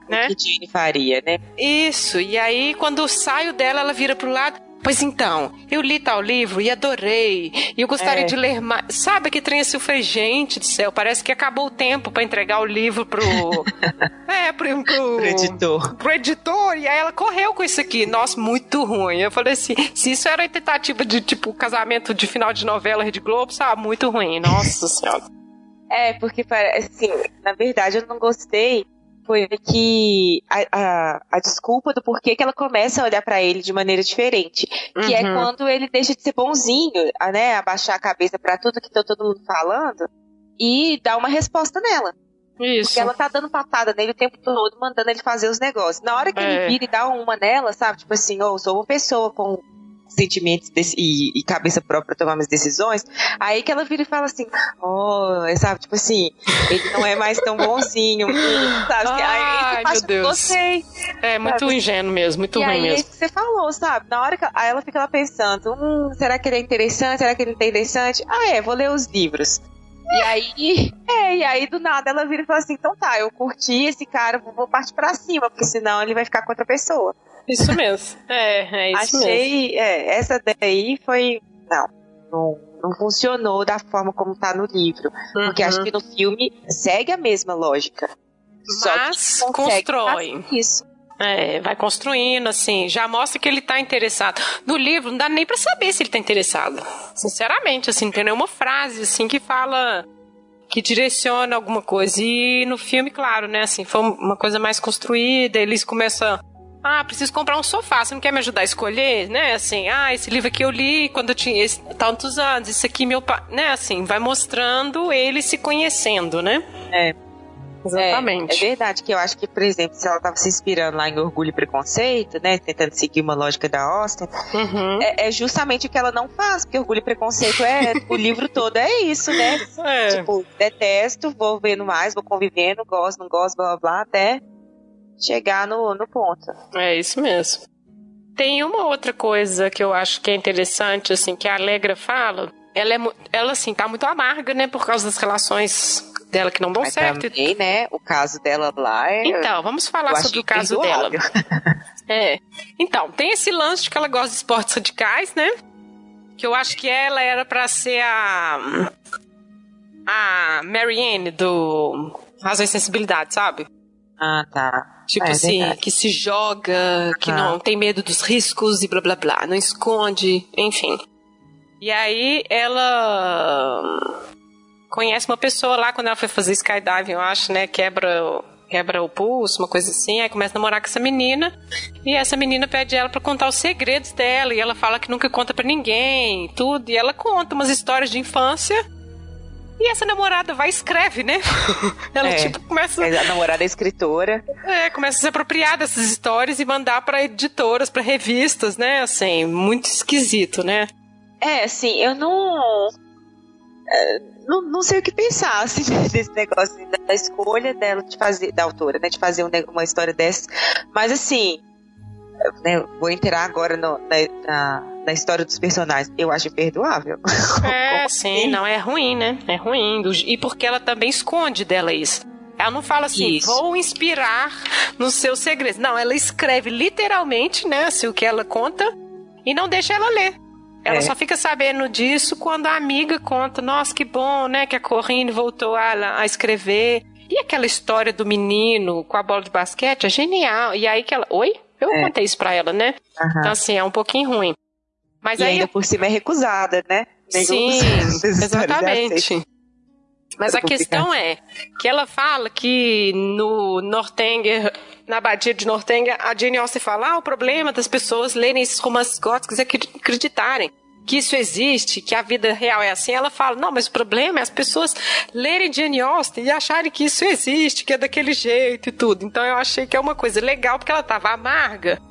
né? O que Jane faria, né? Isso, e aí quando saio dela, ela vira pro lado. Pois então, eu li tal livro e adorei. E eu gostaria É. de ler mais. Sabe que trem assim? Falei, gente do céu, parece que acabou o tempo pra entregar o livro pro. é, pro, pro, Pro editor. pro editor. E aí ela correu com isso aqui. Nossa, muito ruim. Eu falei assim: se isso era tentativa de, tipo, casamento de final de novela Rede Globo, sabe? Muito ruim. Nossa senhora. É, porque parece assim, na verdade eu não gostei. Foi que a, a, a desculpa do porquê que ela começa a olhar pra ele de maneira diferente. Que é Uhum. quando ele deixa de ser bonzinho, né? Abaixar a cabeça pra tudo que tá todo mundo falando e dar uma resposta nela. Isso. Porque ela tá dando patada nele o tempo todo, mandando ele fazer os negócios. Na hora que É. ele vira e dá uma nela, sabe? Tipo assim, oh, eu sou uma pessoa com sentimentos desse- e, e cabeça própria tomar minhas decisões. Aí que ela vira e fala assim, oh, sabe? Tipo assim, ele não é mais tão bonzinho, sabe? Ai, aí meu Deus. gostei. É muito Sabe? ingênuo mesmo, muito e ruim aí é mesmo. isso que você falou, sabe? Na hora que aí ela fica lá pensando, hum, será que ele é interessante? Será que ele não é interessante? Ah, é, vou ler os livros. E aí, é, e aí do nada ela vira e fala assim, então tá, eu curti esse cara, vou partir pra cima, porque senão ele vai ficar com outra pessoa. Isso mesmo. É, é isso mesmo. Achei, é, essa daí foi, não, não, não funcionou da forma como tá no livro. Porque Uhum. acho que no filme segue a mesma lógica. Mas constrói. Isso. É, vai construindo, assim, já mostra que ele tá interessado. No livro, não dá nem pra saber se ele tá interessado. Sinceramente, assim, não tem nenhuma frase, assim, que fala. que direciona alguma coisa. E no filme, claro, né, assim, foi uma coisa mais construída, eles começam. Ah, preciso comprar um sofá, você não quer me ajudar a escolher, né? Assim, ah, esse livro aqui eu li quando eu tinha esse, tantos anos, isso aqui meu pai, né? Assim, vai mostrando ele se conhecendo, né? É. Exatamente. É, é, verdade que eu acho que, por exemplo, se ela estava se inspirando lá em Orgulho e Preconceito, né, tentando seguir uma lógica da Austen, uhum. é, é, justamente o que ela não faz, porque Orgulho e Preconceito é, o livro todo é isso, né? É. Tipo, detesto, vou vendo mais, vou convivendo, gosto, não gosto, blá blá blá, até chegar no, no ponto. É isso mesmo. Tem uma outra coisa que eu acho que é interessante, assim, que a Alegra fala. Ela, é, ela assim, tá muito amarga, né, por causa das relações dela que não dão Mas certo. Também, né, o caso dela lá é... Então, vamos falar sobre o caso dela. é. Então, tem esse lance de que ela gosta de esportes radicais, né? Que eu acho que ela era para ser a... A Marianne do Razão e Sensibilidade, sabe? Ah, tá. Tipo é, assim, verdade. que se joga, que ah. não tem medo dos riscos e blá blá blá, não esconde, enfim. E aí ela conhece uma pessoa lá quando ela foi fazer skydiving, eu acho, né? Quebra, quebra o pulso, uma coisa assim. Aí começa a namorar com essa menina. E essa menina pede ela para contar os segredos dela. E ela fala que nunca conta para ninguém, tudo. E ela conta umas histórias de infância e essa namorada vai e escreve, né? Ela, é, tipo, começa. A namorada é escritora. É, começa a se apropriar dessas histórias e mandar para editoras, para revistas, né? Assim, muito esquisito, né? É, assim, eu não. É, não, não sei o que pensar assim, desse negócio da escolha dela de fazer, da autora, né? De fazer uma história dessa. Mas assim, né, vou entrar agora no, na, na, na, história dos personagens. Eu acho imperdoável. É, sim, assim? não é ruim, né? É ruim. E porque ela também esconde dela isso. Ela não fala assim, isso. vou inspirar nos seus segredos. Não, ela escreve literalmente, né, assim, o que ela conta e não deixa ela ler. Ela é. só fica sabendo disso quando a amiga conta, nossa, que bom, né, que a Corrine voltou a, a escrever. E aquela história do menino com a bola de basquete é genial. E aí que ela, oi? Eu é. contei isso pra ela, né? Uhum. Então, assim, é um pouquinho ruim. Mas e aí, ainda por cima é recusada, né? Sim, exatamente. Mas a questão é que ela fala que no Northanger, na abadia de Northanger, a Jane Austen fala: ah, o problema das pessoas lerem esses romances góticos é acreditarem que isso existe, que a vida real é assim, ela fala: não, mas o problema é as pessoas lerem Jane Austen e acharem que isso existe, que é daquele jeito e tudo. Então eu achei que é uma coisa legal porque ela estava amarga.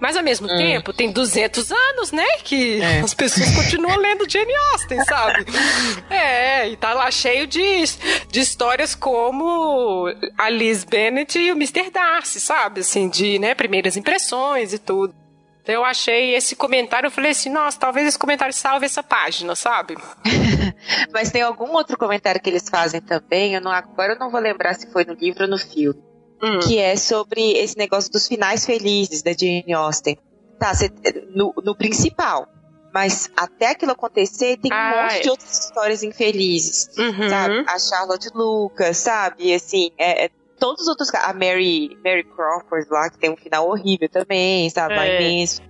Mas ao mesmo hum. tempo, tem 200 anos, né? Que é. as pessoas continuam lendo Jane Austen, sabe? É, e tá lá cheio de, de histórias como a Liz Bennet e o Mr. Darcy, sabe? Assim, de né, primeiras impressões e tudo. Então eu achei esse comentário, eu falei assim, nossa, talvez esse comentário salve essa página, sabe? Mas tem algum outro comentário que eles fazem também, eu não, agora eu não vou lembrar se foi no livro ou no filme, hum. que é sobre esse negócio dos finais felizes da Jane Austen. Tá, cê, no, no principal. Mas até aquilo acontecer, tem um ah, monte é. de outras histórias infelizes. Uhum. Sabe? A Charlotte Lucas, sabe? Assim, é, é todos os outros. A Mary, Mary Crawford lá, que tem um final horrível também, sabe? É. imenso.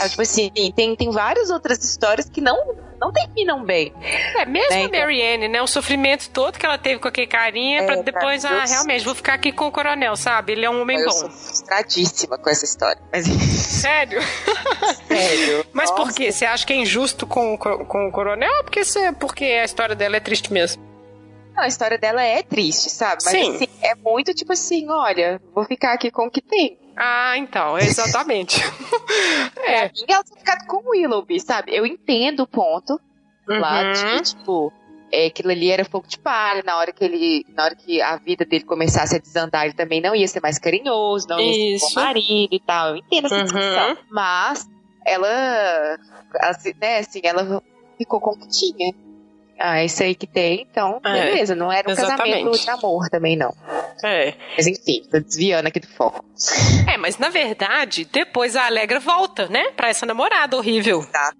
Sabe, tipo assim, tem, tem várias outras histórias que não, não terminam bem. É, mesmo né? a então Marianne, né? O sofrimento todo que ela teve com aquele carinha, é, pra depois, ah, realmente, vou ficar aqui com o coronel, sabe? Ele é um homem eu bom. Eu sou frustradíssima com essa história. Mas... Sério? Sério. Mas Nossa. por quê? Você acha que é injusto com, com o coronel ou porque, você, porque a história dela é triste mesmo? Não, a história dela é triste, sabe? Mas Sim. Assim, é muito tipo assim, olha, vou ficar aqui com o que tem. Ah, então, exatamente. é. Pra mim, ela tem ficado com o Willoughby, sabe? Eu entendo o ponto uhum. lá de que, tipo, é, aquilo ali era fogo de palha, na hora que ele, na hora que a vida dele começasse a desandar, ele também não ia ser mais carinhoso, não ia Isso. ser bom marido e tal. Eu entendo essa uhum. discussão. Mas ela, assim, né, assim, ela ficou com o que tinha. Ah, é isso aí que tem, então, é, beleza. Não era um exatamente. casamento de amor também, não. É. Mas enfim, tô desviando aqui do foco. É, mas na verdade, depois a Alegra volta, né? Pra essa namorada horrível. Tá.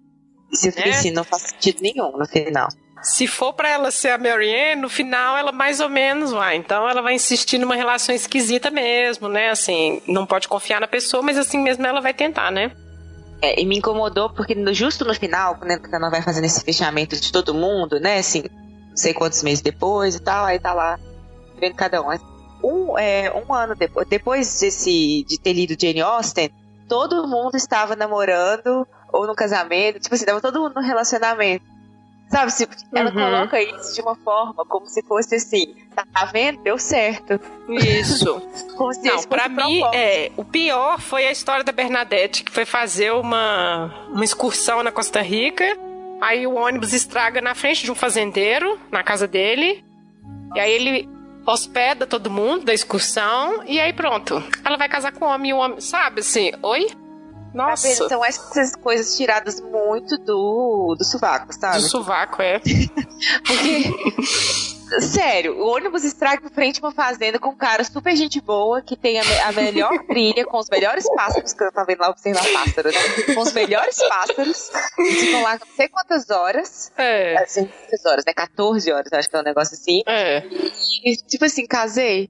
Isso eu fiquei é. assim, não faz sentido nenhum no final. Se for para ela ser a Marianne, no final ela mais ou menos vai. Então ela vai insistir numa relação esquisita mesmo, né? Assim, não pode confiar na pessoa, mas assim mesmo ela vai tentar, né? É, e me incomodou porque no, justo no final, né, quando ela vai fazendo esse fechamento de todo mundo, né, assim, não sei quantos meses depois e tal, aí tá lá vendo cada um. Um, é, um ano depois, depois desse, de ter lido Jane Austen, todo mundo estava namorando ou no casamento, tipo assim, tava todo mundo no relacionamento. Sabe, se ela uhum. coloca isso de uma forma como se fosse assim, tá vendo? Deu certo. Isso. como se Não, pra mim, é, o pior foi a história da Bernadette, que foi fazer uma, uma excursão na Costa Rica. Aí o ônibus estraga na frente de um fazendeiro, na casa dele. E aí ele hospeda todo mundo da excursão. E aí pronto. Ela vai casar com o homem e o homem, sabe assim, oi? Nossa. Tá São essas coisas tiradas muito do, do sovaco, sabe? Do sovaco, é. Porque. Sério, o ônibus estraga em frente a uma fazenda com um cara super gente boa, que tem a, a melhor trilha, com os melhores pássaros, que eu tava vendo lá observar pássaros, né? Com os melhores pássaros. Eles ficam lá não sei quantas horas. É. Assim, quantas horas, né? 14 horas, acho que é um negócio assim. É. E, tipo assim, casei.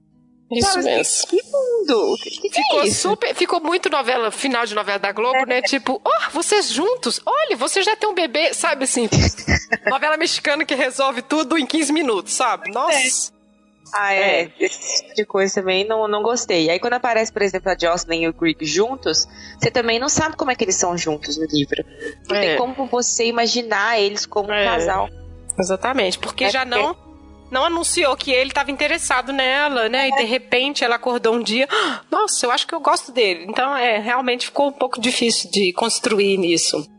Isso Sabe, mesmo. Que mundo! Que que ficou é super, ficou muito novela, final de novela da Globo, é. né? Tipo, oh, vocês juntos, olha, você já tem um bebê, sabe assim? novela mexicana que resolve tudo em 15 minutos, sabe? Nossa. É. Ah, é. é. Esse tipo de coisa também não, não gostei. Aí quando aparece, por exemplo, a Jocelyn e o Greg juntos, você também não sabe como é que eles são juntos no livro. Não é. tem como você imaginar eles como é. um casal. Exatamente, porque é já não não anunciou que ele estava interessado nela, né? E de repente ela acordou um dia, ah, nossa, eu acho que eu gosto dele. Então, é, realmente ficou um pouco difícil de construir nisso.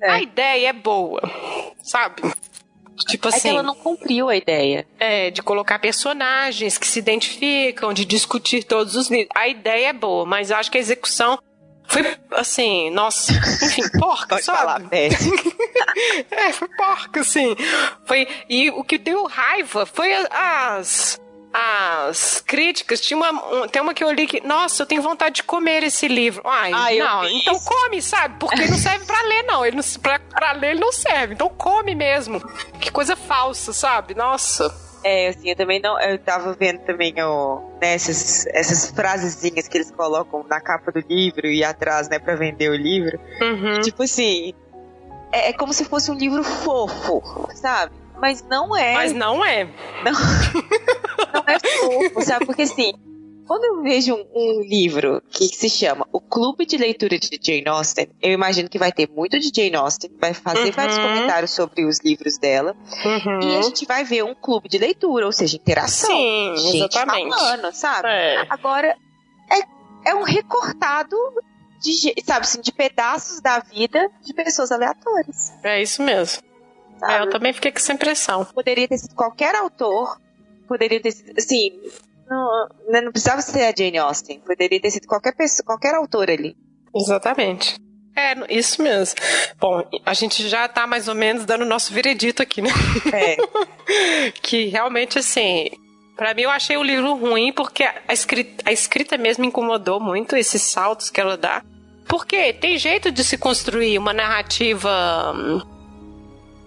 É. A ideia é boa, sabe? Tipo assim. É ela não cumpriu a ideia. É, de colocar personagens que se identificam, de discutir todos os níveis. A ideia é boa, mas acho que a execução foi assim, nossa, enfim, porca, Pode sabe? Falar, é, foi porca, assim. Foi, e o que deu raiva foi as as críticas, tinha uma, um, tem uma que eu li que, nossa, eu tenho vontade de comer esse livro. Ai, Ai não, então isso. come, sabe? Porque não serve para ler, não. Ele não, pra, pra ler ele não serve. Então come mesmo. Que coisa falsa, sabe? Nossa. É, assim, eu também não. Eu tava vendo também ó, né, essas, essas frasezinhas que eles colocam na capa do livro e atrás, né, pra vender o livro. Uhum. Tipo assim. É, é, como se fosse um livro fofo, sabe? Mas não é. Mas não é. Não, não é fofo, sabe? Porque assim, quando eu vejo um, um, livro que se chama O Clube de Leitura de Jane Austen, eu imagino que vai ter muito de Jane Austen, vai fazer uhum. vários comentários sobre os livros dela, uhum. e a gente vai ver um clube de leitura, ou seja, interação. Sim, gente exatamente. falando, sabe? É. Agora, é, é um recortado de, sabe, assim, de pedaços da vida de pessoas aleatórias. É isso mesmo. É, eu também fiquei com essa impressão. Poderia ter sido qualquer autor, poderia ter sido, assim, não, né, não precisava ser a Jane Austen. Poderia ter sido qualquer pessoa, qualquer autor ali. Exatamente. É, isso mesmo. Bom, a gente já tá mais ou menos dando o nosso veredito aqui, né? É. que realmente, assim, para mim eu achei o livro ruim porque a escrita, a escrita mesmo incomodou muito, esses saltos que ela dá. Porque tem jeito de se construir uma narrativa hum,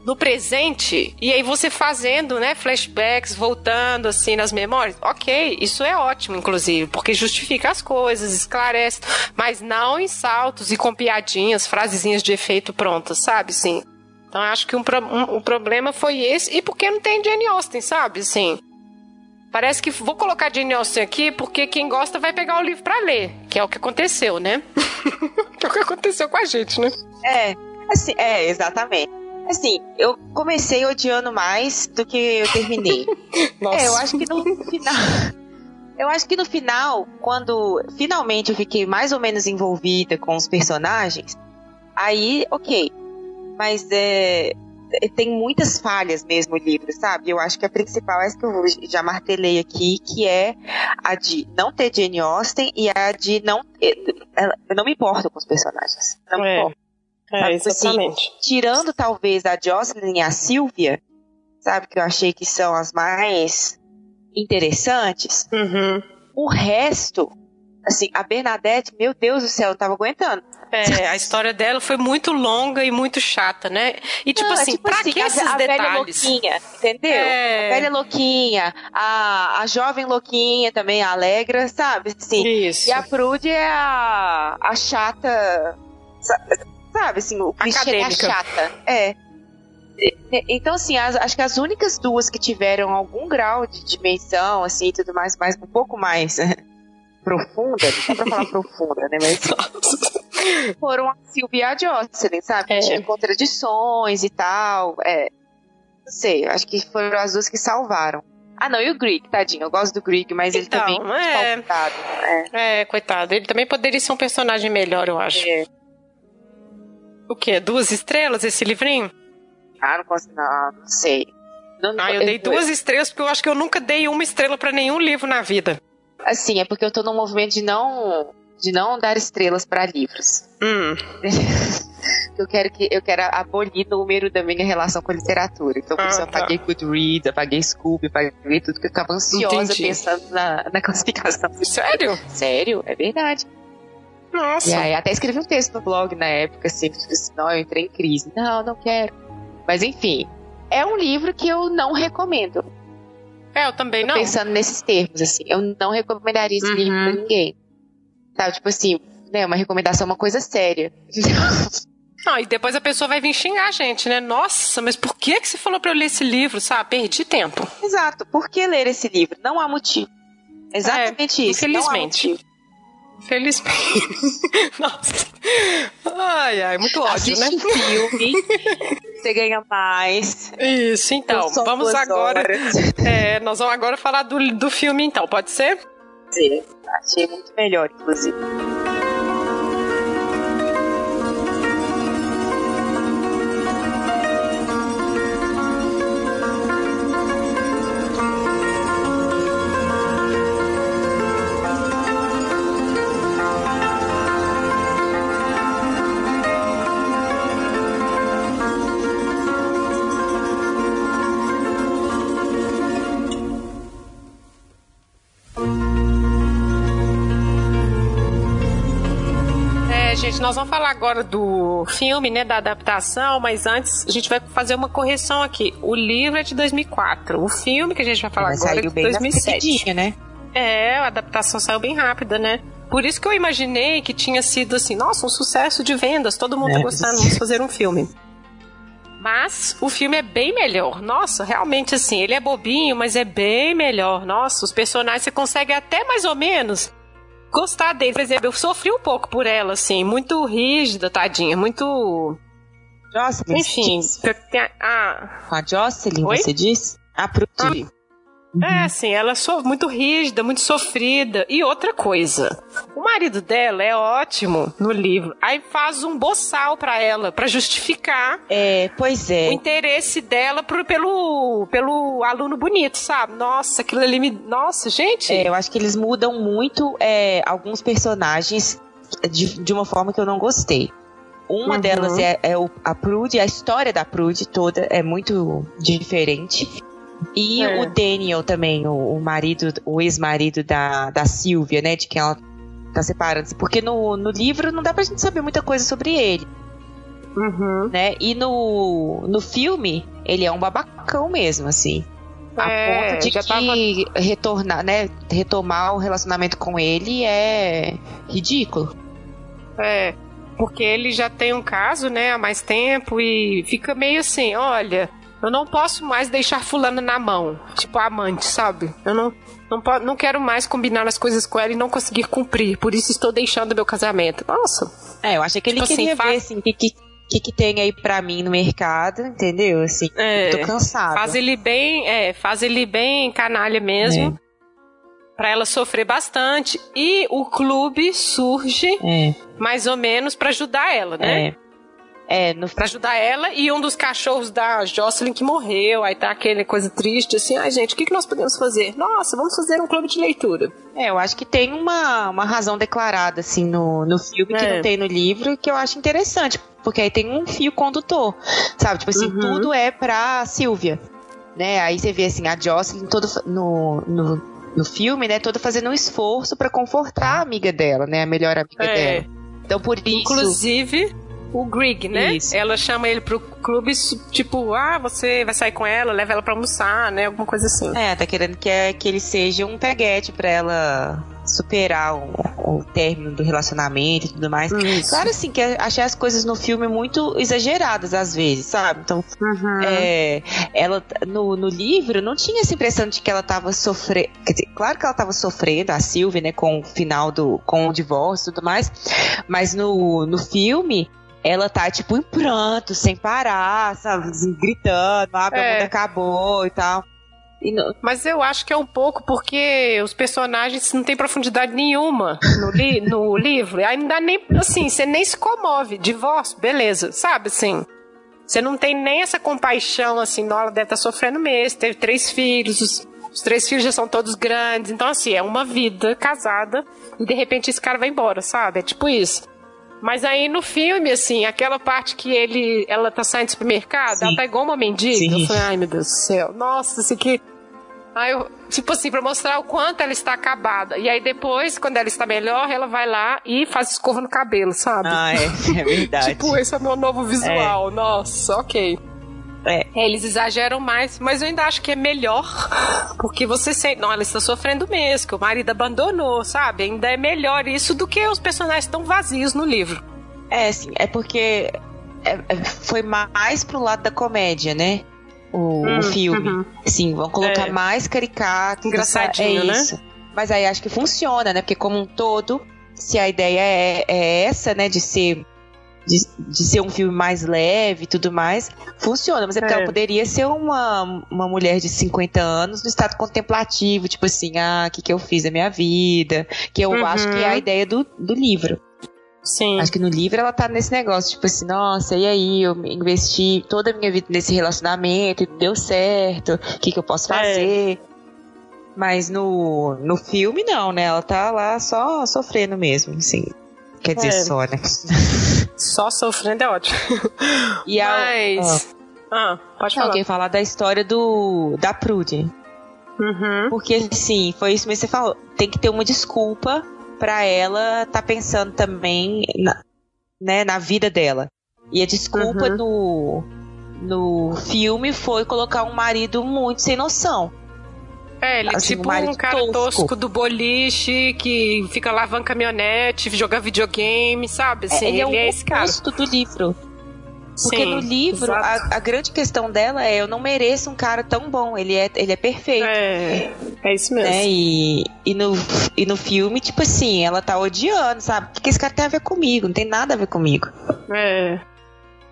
no presente e aí você fazendo, né, flashbacks, voltando assim nas memórias. OK, isso é ótimo inclusive, porque justifica as coisas, esclarece, mas não em saltos e com piadinhas, frasezinhas de efeito prontas, sabe? Sim. Então acho que um, um, o problema foi esse e porque não tem Jane Austen, sabe? Assim, Parece que vou colocar Jane Austen aqui porque quem gosta vai pegar o livro para ler, que é o que aconteceu, né? que é o que aconteceu com a gente, né? É, assim, é, exatamente. Assim, eu comecei odiando mais do que eu terminei. Nossa. É, eu acho que no final. Eu acho que no final, quando finalmente eu fiquei mais ou menos envolvida com os personagens, aí, ok. Mas é, tem muitas falhas mesmo o livro, sabe? Eu acho que a principal é essa que eu já martelei aqui, que é a de não ter Jane Austen e a de não. Eu não me importo com os personagens. Não é. me importo. É, tipo assim, exatamente. Assim, tirando talvez a Jocelyn e a Sylvia, sabe, que eu achei que são as mais interessantes, uhum. o resto, assim, a Bernadette, meu Deus do céu, eu tava aguentando. É, a história dela foi muito longa e muito chata, né? E tipo Não, assim, tipo pra assim, que esses a, a detalhes? Velha louquinha, entendeu? É... A velha louquinha, a, a jovem louquinha também, a Alegra, sabe? Sim. Isso. E a Prude é a, a chata Sabe, assim, o é chata. É. Então, assim, as, acho que as únicas duas que tiveram algum grau de dimensão, assim, e tudo mais, mais um pouco mais profunda, não dá pra falar profunda, né, mas foram a Silvia e a Jocelyn, sabe? É. Tinha contradições e tal, é. Não sei, acho que foram as duas que salvaram. Ah, não, e o Greek, tadinho. Eu gosto do Greek, mas ele Então, também é. coitado. É. É, coitado. Ele também poderia ser um personagem melhor, eu acho. É. O quê? Duas estrelas esse livrinho? Ah, não consigo, não, não sei. Não, Ah, eu dei duas estrelas porque eu acho que eu nunca dei uma estrela pra nenhum livro na vida. Assim, é porque eu tô num movimento de não de não dar estrelas pra livros. Hum. eu quero que eu quero abolir o número da minha relação com a literatura. Então, por Ah, isso eu tá. apaguei Goodreads, apaguei Scooby, apaguei tudo que eu ficava ansiosa Entendi. pensando na, na classificação. Sério? Sério? É verdade. Nossa. E aí, até escrevi um texto no blog na época, assim, que assim, não, eu entrei em crise. Não, não quero. Mas enfim, é um livro que eu não recomendo. É, eu também não. Pensando nesses termos, assim, eu não recomendaria esse Uhum. livro pra ninguém. Sabe, tipo assim, né, uma recomendação é uma coisa séria. Não, e depois a pessoa vai vir xingar a gente, né? Nossa, mas por que, que você falou pra eu ler esse livro, sabe? Perdi tempo. Exato, por que ler esse livro? Não há motivo. Exatamente isso. não há infelizmente. Felizmente. Nossa. Ai, ai, muito ódio, Assiste né? um filme, você ganha mais. Isso, então. Vamos agora. É, nós vamos agora falar do, do filme, então, pode ser? Sim, Achei muito melhor, inclusive. Falar agora do filme, né, da adaptação, mas antes a gente vai fazer uma correção aqui. O livro é de 2004, o filme que a gente vai falar Mas agora é de bem na 2007. seguidinha, né? É, a adaptação saiu bem rápida, né? Por isso que eu imaginei que tinha sido assim, nossa, um sucesso de vendas, todo mundo É, tá gostando, vamos fazer um filme. Mas o filme é bem melhor. Nossa, realmente assim, ele é bobinho, mas é bem melhor. Nossa, os personagens você consegue até mais ou menos gostar dele. Por exemplo, eu sofri um pouco por ela, assim, muito rígida, tadinha, muito. Jocelyn, Enfim, a- a, Com a Jocelyn, Oi? você disse? Ah, pro Ah. É, assim, ela é muito rígida, muito sofrida. E outra coisa, o marido dela é ótimo no livro. Aí faz um boçal pra ela, pra justificar É, pois o é. interesse dela pro- pelo, pelo aluno bonito, sabe? Nossa, aquilo ali me. Nossa, gente. É, eu acho que eles mudam muito é, alguns personagens de, de uma forma que eu não gostei. Uma Uhum. delas é, é o- a Prude, a história da Prude toda é muito diferente. E É. o Daniel também, o, o marido, o ex-marido da, da Sylvia, né? De quem ela tá separando. Porque no, no livro não dá pra gente saber muita coisa sobre ele, Uhum. né? E no, no filme, ele é um babacão mesmo, assim. A É, ponto de que tava- retornar, né, retomar o relacionamento com ele é ridículo. É, porque ele já tem um caso, né, há mais tempo e fica meio assim, olha, eu não posso mais deixar fulano na mão, tipo amante, sabe? Eu não não, não quero mais combinar as coisas com ela e não conseguir cumprir, por isso estou deixando meu casamento. Nossa, É, eu achei que ele Tipo assim, queria faz- ver assim, o que, que, que, que tem aí pra mim no mercado, entendeu? Assim, é, tô cansada. faz ele bem, é, faz ele bem canalha mesmo. Pra ela sofrer bastante. E o clube surge É, mais ou menos pra ajudar ela, né? é. É, no, Pra ajudar ela e um dos cachorros da Jocelyn que morreu. Aí tá aquele coisa triste assim: ai gente, o que, que nós podemos fazer? Nossa, vamos fazer um clube de leitura. é, eu acho que tem uma, uma razão declarada, assim, no, no filme que É. não tem no livro, que eu acho interessante, porque aí tem um fio condutor, sabe? Tipo assim, Uhum. tudo é pra Silvia, né? Aí você vê, assim, a Jocelyn todo no, no, no filme, né, toda fazendo um esforço pra confortar a amiga dela, né? A melhor amiga É. dela. Então, por isso... Inclusive, o Greg, né? Isso. Ela chama ele pro clube, tipo, ah, você vai sair com ela, leva ela pra almoçar, né? Alguma coisa assim. É, tá querendo que, é, que ele seja um peguete pra ela superar o, o término do relacionamento e tudo mais. Isso. Claro, assim, que achei as coisas no filme muito exageradas às vezes, sabe? Então, Uhum. é, ela no, no livro não tinha essa impressão de que ela tava sofrendo. Claro que ela tava sofrendo, a Sylvie, né, com o final do. com o divórcio e tudo mais. Mas no, no filme. Ela tá, tipo, em pranto, sem parar, sabe? Gritando, ah, meu É. mundo acabou e tal. E no- Mas eu acho que é um pouco porque os personagens não têm profundidade nenhuma no, li no livro. Aí não dá nem. Assim, você nem se comove. Divórcio, beleza. Sabe assim? Você não tem nem essa compaixão, assim, não, ela deve estar sofrendo mesmo. Teve três filhos, os, os três filhos já são todos grandes. Então, assim, é uma vida casada e de repente esse cara vai embora, sabe? É tipo isso. Mas aí no filme, assim, aquela parte que ele, ela tá saindo do supermercado, Sim. ela tá igual uma mendiga. Sim. Eu falei, ai meu Deus do céu, nossa, isso aqui. Aí eu, tipo assim, pra mostrar o quanto ela está acabada. E aí depois, quando ela está melhor, ela vai lá e faz escova no cabelo, sabe? Ah, é, é verdade. Tipo, esse é o meu novo visual. Nossa, ok. É. Eles exageram mais, mas eu ainda acho que é melhor. Porque você sente. Não, ela está sofrendo mesmo, que o marido abandonou, sabe? Ainda é melhor isso do que os personagens tão vazios no livro. É, assim, é porque é- é- foi mais pro lado da comédia, né? O, o Hum, filme. uhum. Sim, vão colocar É. mais caricato. Engraçadinho, é né? isso. Mas aí acho que funciona, né? Porque como um todo, se a ideia é, é essa, né? De ser. De, de ser um filme mais leve e tudo mais, funciona. Mas é porque É. ela poderia ser uma, uma mulher de 50 anos no estado contemplativo, tipo assim, ah, o que, que eu fiz da minha vida? Que eu Uhum. acho que é a ideia do, do livro. Sim. Acho que no livro ela tá nesse negócio, tipo assim, nossa, e aí? Eu investi toda a minha vida nesse relacionamento e deu certo, o que, que eu posso É. fazer? Mas no, no filme, não, né? Ela tá lá só sofrendo mesmo, assim. Quer dizer, É. só, né? Só sofrendo é ótimo. E a, Mas. Ah, pode falar. queria falar da história do da Prude. Uhum. Porque, assim, foi isso mesmo que você falou. Tem que ter uma desculpa pra ela tá pensando também na, né, na vida dela. E a desculpa Uhum. no, no filme foi colocar um marido muito sem noção. É, ele é Assim, tipo um um cara tosco. tosco. do boliche que fica lavando caminhonete, joga videogame, sabe? Assim, ele é, ele o é esse cara. do livro. Porque Sim, no livro, a, a grande questão dela é: eu não mereço um cara tão bom. Ele é, ele é perfeito. É, é isso mesmo. né? E, e, no, e no filme, tipo assim, ela tá odiando, sabe? Porque esse cara tem a ver comigo, não tem nada a ver comigo. É.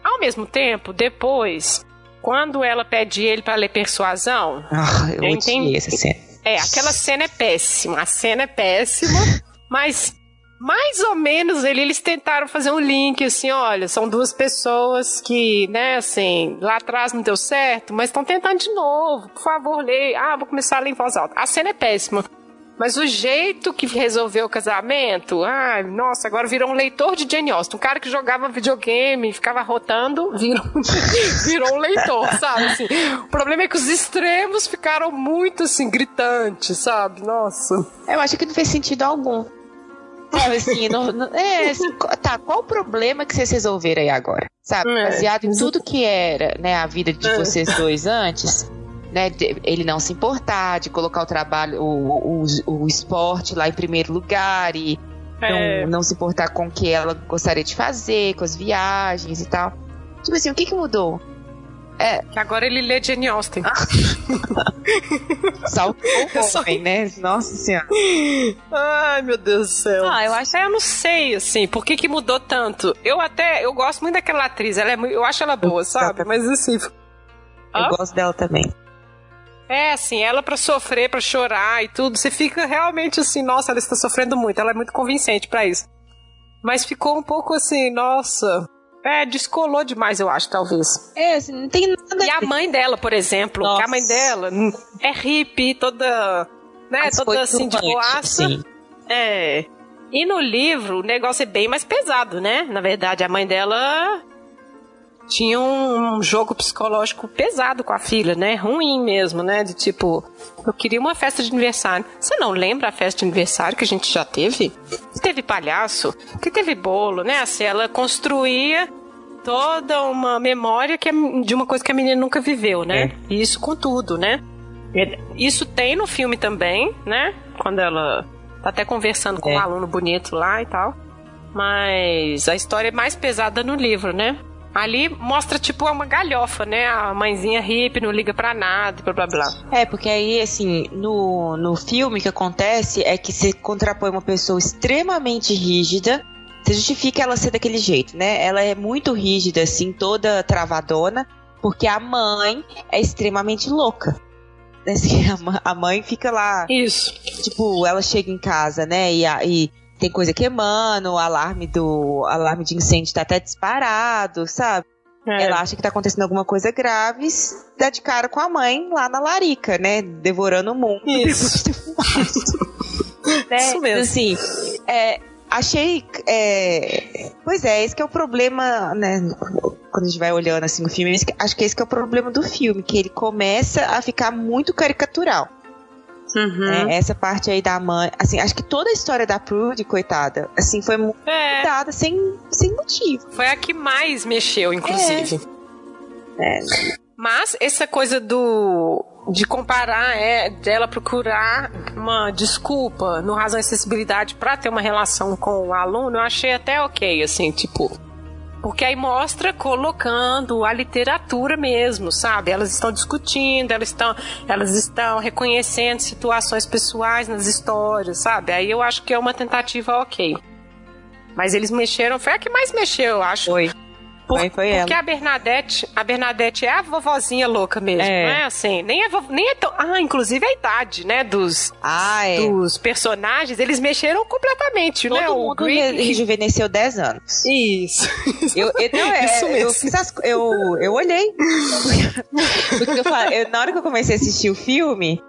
Ao mesmo tempo, depois, quando ela pede ele pra ler persuasão, Ah, eu entendi. essa cena. é, aquela cena é péssima. A cena é péssima, mas mais ou menos ele, eles tentaram fazer um link assim, olha, são duas pessoas que, né, assim, lá atrás não deu certo, mas estão tentando de novo. Por favor, leia. Ah, vou começar a ler em voz alta. A cena é péssima. Mas o jeito que resolveu o casamento, ai, nossa, agora virou um leitor de Jane Austen. Um cara que jogava videogame, ficava rotando, virou, virou um leitor, sabe? Assim, o problema é que os extremos ficaram muito, assim, gritantes, sabe? Nossa. Eu acho que não fez sentido algum. Sabe assim, não, não- é, assim, tá, qual o problema que vocês resolveram aí agora? Sabe, É, baseado em tudo que era, né, a vida de É. vocês dois antes, né, de- ele não se importar de colocar o trabalho, o, o, o esporte lá em primeiro lugar e É. não, não se importar com o que ela gostaria de fazer, com as viagens e tal. Tipo assim, o que que mudou? Que agora ele lê Jane Austen. Saltou Eu o só- homem, né? Nossa senhora. Ai, meu Deus do céu. Ah, eu acho- É, eu não sei, assim, por que que mudou tanto. Eu até, eu gosto muito daquela atriz, ela é, eu acho ela boa, sabe? Mas assim, Eu Ah? gosto dela também. É assim, ela pra sofrer, pra chorar e tudo, você fica realmente assim, nossa, ela está sofrendo muito, ela é muito convincente pra isso. Mas ficou um pouco assim, nossa, é, descolou demais, eu acho, talvez. É, assim, não tem nada E a mãe dela, por exemplo, que a mãe Nossa. dela é hippie, toda, né, Mas toda assim de boaça. sim. É. E no livro, o negócio é bem mais pesado, né? Na verdade, a mãe dela tinha um jogo psicológico pesado com a filha, né? Ruim mesmo, né? De tipo, eu queria uma festa de aniversário. Você não lembra a festa de aniversário que a gente já teve? Que teve palhaço, que teve bolo, né? Assim, ela construía toda uma memória que a- de uma coisa que a menina nunca viveu, né? E isso com tudo, né? Isso tem no filme também, né? Quando ela tá até conversando com É. um aluno bonito lá e tal. Mas a história é mais pesada no livro, né? Ali mostra, tipo, uma galhofa, né? A mãezinha hippie não liga pra nada, blá blá blá. É, porque aí, assim, no, no filme o que acontece é que você contrapõe uma pessoa extremamente rígida você justifica ela ser daquele jeito, né? Ela é muito rígida, assim, toda travadona, porque a mãe é extremamente louca. Assim, a mãe fica lá. Isso. Tipo, ela chega em casa, né? E, e tem coisa queimando, o alarme do. alarme de incêndio tá até disparado, sabe? É. Ela acha que tá acontecendo alguma coisa grave, dá de cara com a mãe lá na larica, né? Devorando o mundo. Isso. né? Isso mesmo. Assim, é, achei. É... Pois é, esse que é o problema, né? Quando a gente vai olhando assim o filme, acho que esse que é o problema do filme, que ele começa a ficar muito caricatural. Uhum. É, essa parte aí da mãe, assim, acho que toda a história da Prude, coitada, assim, foi muito é. dada sem, sem motivo. Foi a que mais mexeu, inclusive. É. é. Mas essa coisa do de comparar é dela procurar uma desculpa no razão e acessibilidade para ter uma relação com o aluno, eu achei até ok, assim, tipo, porque aí mostra colocando a literatura mesmo, sabe? Elas estão discutindo, elas estão, elas estão reconhecendo situações pessoais nas histórias, sabe? Aí eu acho que é uma tentativa ok. Mas eles mexeram, foi a que mais mexeu, eu acho. Foi. Por, foi, foi porque ela. a Bernadette, a Bernadette é a vovozinha louca mesmo, é. não é assim? Nem é, nem é tão, ah, inclusive a idade, né, dos ah, é. dos personagens, eles mexeram completamente, Todo né? Mundo Greg... rejuvenesceu 10 anos. Isso. Eu, eu, não, é, Isso mesmo. Eu, fiz as, eu, eu olhei. Porque eu, eu, na hora que eu comecei a assistir o filme,